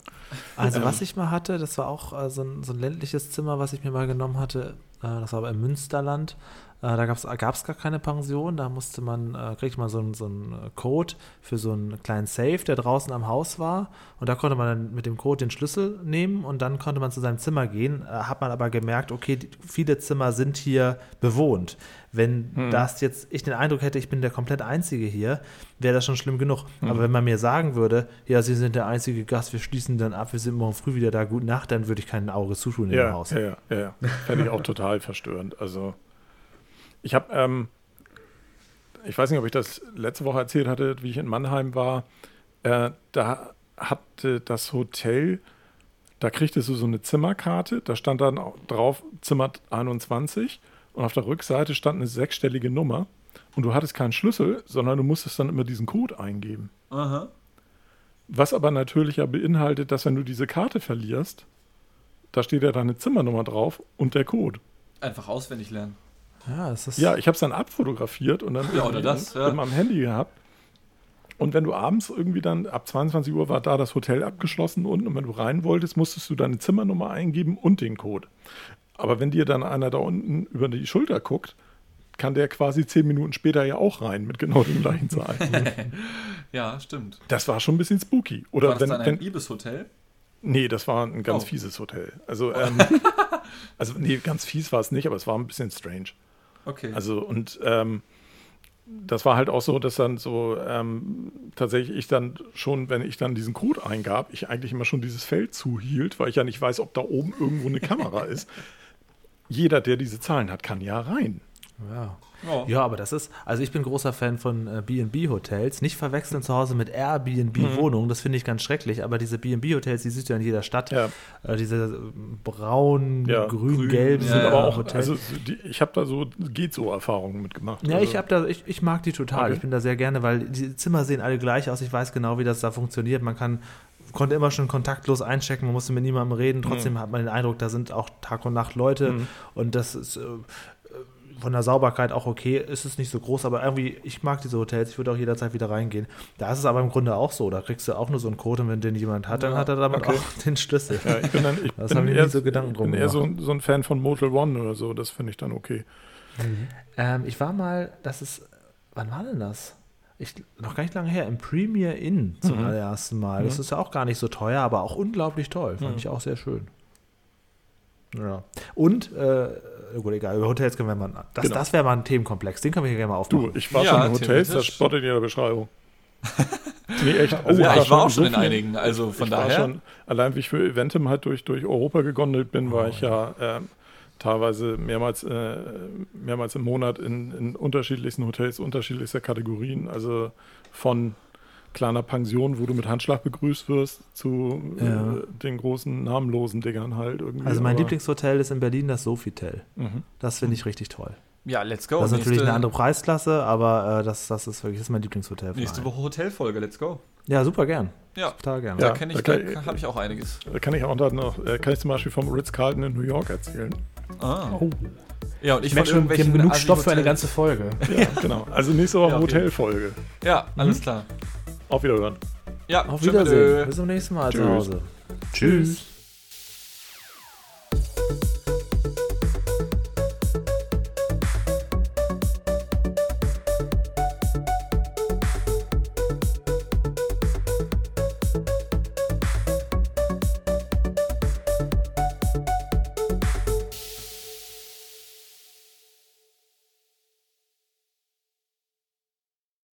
Speaker 2: Also
Speaker 1: Ähm.
Speaker 2: was ich mal hatte, das war auch äh, so, ein, so ein ländliches Zimmer, was ich mir mal genommen hatte. Äh, das war aber im Münsterland. Äh, da gab es gar keine Pension. Da musste man, äh, kriegte man so einen so einen, äh, Code für so einen kleinen Safe, der draußen am Haus war. Und da konnte man dann mit dem Code den Schlüssel nehmen und dann konnte man zu seinem Zimmer gehen. Äh, hat man aber gemerkt, okay, die, viele Zimmer sind hier bewohnt. Wenn das jetzt, ich den Eindruck hätte, ich bin der komplett Einzige hier, wäre das schon schlimm genug. Aber wenn man mir sagen würde, ja, Sie sind der einzige Gast, wir schließen dann ab, wir sind morgen früh wieder da, gute Nacht, dann würde ich kein Auge zutun in dem
Speaker 1: Ja,
Speaker 2: Haus.
Speaker 1: ja, ja, ja, ja. Fände ich auch total verstörend. Also, ich habe, ähm, ich weiß nicht, ob ich das letzte Woche erzählt hatte, wie ich in Mannheim war. Äh, da hatte das Hotel, da kriegtest du so eine Zimmerkarte, da stand dann drauf Zimmer 21 und auf der Rückseite stand eine sechsstellige Nummer und du hattest keinen Schlüssel, sondern du musstest dann immer diesen Code eingeben.
Speaker 3: Aha.
Speaker 1: Was aber natürlich ja beinhaltet, dass wenn du diese Karte verlierst, da steht ja deine Zimmernummer drauf und der Code.
Speaker 3: Einfach auswendig lernen.
Speaker 2: Ja, es ist.
Speaker 1: Ja, ich habe es dann abfotografiert und dann
Speaker 3: Ja, das, ja.
Speaker 1: in meinem Handy gehabt. Und wenn du abends irgendwie dann, ab 22 Uhr war da das Hotel abgeschlossen unten und wenn du rein wolltest, musstest du deine Zimmernummer eingeben und den Code. Aber wenn dir dann einer da unten über die Schulter guckt, kann der quasi zehn Minuten später ja auch rein mit genau den gleichen Zahlen.
Speaker 3: Ja, stimmt.
Speaker 1: das war schon ein bisschen spooky. Oder
Speaker 3: War das
Speaker 1: wenn,
Speaker 3: dann ein
Speaker 1: wenn,
Speaker 3: Ibis-Hotel?
Speaker 1: Nee, das war ein ganz
Speaker 3: Oh.
Speaker 1: fieses Hotel. Also, ähm, also nee, ganz fies war es nicht, aber es war ein bisschen strange.
Speaker 3: Okay.
Speaker 1: Also und ähm, das war halt auch so, dass dann so ähm, tatsächlich ich dann schon, wenn ich dann diesen Code eingab, ich eigentlich immer schon dieses Feld zuhielt, weil ich ja nicht weiß, ob da oben irgendwo eine Kamera ist. Jeder, der diese Zahlen hat, kann ja rein.
Speaker 2: Ja.
Speaker 3: Ja.
Speaker 2: Ja, aber das ist, also ich bin großer Fan von äh, B&B-Hotels. Nicht verwechseln zu Hause mit Airbnb-Wohnungen, das finde ich ganz schrecklich, aber diese B&B-Hotels, die siehst du ja in jeder Stadt.
Speaker 1: Ja.
Speaker 2: Äh, diese äh, braun,
Speaker 1: Ja,
Speaker 2: grün,
Speaker 3: grün,
Speaker 2: gelb
Speaker 3: ja,
Speaker 2: sind
Speaker 3: ja.
Speaker 2: aber auch Hotels.
Speaker 1: also die, ich habe da so geht so Erfahrungen mitgemacht.
Speaker 2: ja,
Speaker 1: also,
Speaker 2: ich, hab da, ich, ich mag die total.
Speaker 1: Okay.
Speaker 2: Ich bin da sehr gerne, weil die Zimmer sehen alle gleich aus. Ich weiß genau, wie das da funktioniert. Man kann konnte immer schon kontaktlos einchecken, man musste mit niemandem reden. Trotzdem hat man den Eindruck, da sind auch Tag und Nacht Leute
Speaker 1: Mhm.
Speaker 2: und das ist von der Sauberkeit auch okay. Ist es nicht so groß, aber irgendwie, ich mag diese Hotels. Ich würde auch jederzeit wieder reingehen. Da ist es aber im Grunde auch so. Da kriegst du auch nur so einen Code und wenn den jemand hat, dann
Speaker 3: Ja,
Speaker 2: hat er damit
Speaker 1: okay.
Speaker 2: auch den Schlüssel.
Speaker 1: Ja, ich bin dann, ich
Speaker 2: Das
Speaker 1: bin
Speaker 2: haben
Speaker 1: eher,
Speaker 2: so Gedanken drum
Speaker 1: bin eher so, so ein Fan von Motel One oder so. Das finde ich dann okay.
Speaker 2: Ähm, ich war mal, das ist, wann war denn das? Ich, noch gar nicht lange her, im Premier Inn zum
Speaker 1: Mhm.
Speaker 2: allerersten Mal. Das
Speaker 1: Mhm.
Speaker 2: ist ja auch gar nicht so teuer, aber auch unglaublich toll. Fand
Speaker 1: Mhm.
Speaker 2: ich auch sehr schön. Ja. Und, äh, gut, egal, über Hotels können wir mal, das,
Speaker 1: Genau.
Speaker 2: das wäre mal ein Themenkomplex, den können wir hier gerne mal
Speaker 1: Du,
Speaker 2: aufmachen.
Speaker 1: ich war
Speaker 3: Ja,
Speaker 1: schon in Hotels, das spottet in jeder Beschreibung. nee, echt.
Speaker 3: Also ja, ich war auch schon
Speaker 1: so
Speaker 3: in einigen, also von
Speaker 1: ich war
Speaker 3: daher.
Speaker 1: schon, allein wie ich für Eventim halt durch, durch Europa gegondelt bin, war ich ja ähm, teilweise mehrmals, äh, mehrmals im Monat in, in unterschiedlichsten Hotels, unterschiedlichster Kategorien. Also von kleiner Pension, wo du mit Handschlag begrüßt wirst, zu
Speaker 2: Ja.
Speaker 1: äh, den großen namenlosen Dingern halt irgendwie.
Speaker 2: Also mein
Speaker 1: Aber-
Speaker 2: Lieblingshotel ist in Berlin das Sofitel.
Speaker 1: Mhm.
Speaker 2: Das finde ich richtig toll.
Speaker 3: Ja, let's go.
Speaker 2: das ist natürlich
Speaker 3: nächste,
Speaker 2: eine andere Preisklasse, aber äh, das, das ist wirklich das ist mein Lieblingshotel.
Speaker 3: Nächste. Woche Hotelfolge, let's go.
Speaker 2: Ja, super gern.
Speaker 3: Ja.
Speaker 2: Total gern.
Speaker 3: Da
Speaker 1: Ja,
Speaker 3: kenne ich,
Speaker 1: da
Speaker 3: da
Speaker 1: kann-
Speaker 3: habe ich auch einiges.
Speaker 1: Da kann ich auch dann noch, äh, kann ich zum Beispiel vom Ritz-Carlton in New York erzählen.
Speaker 3: Ah.
Speaker 4: Oh.
Speaker 3: Ja, und ich
Speaker 4: Ich merke schon, wir haben genug Stoff für eine ganze Folge.
Speaker 1: Ja, genau. Also nächste Woche
Speaker 3: Ja, okay.
Speaker 1: Hotelfolge.
Speaker 3: Ja, alles klar.
Speaker 1: Auf Wiederhören.
Speaker 3: Ja,
Speaker 2: auf Wiedersehen. Bis zum nächsten Mal
Speaker 1: Tschüss.
Speaker 2: zu Hause. Tschüss. Tschüss.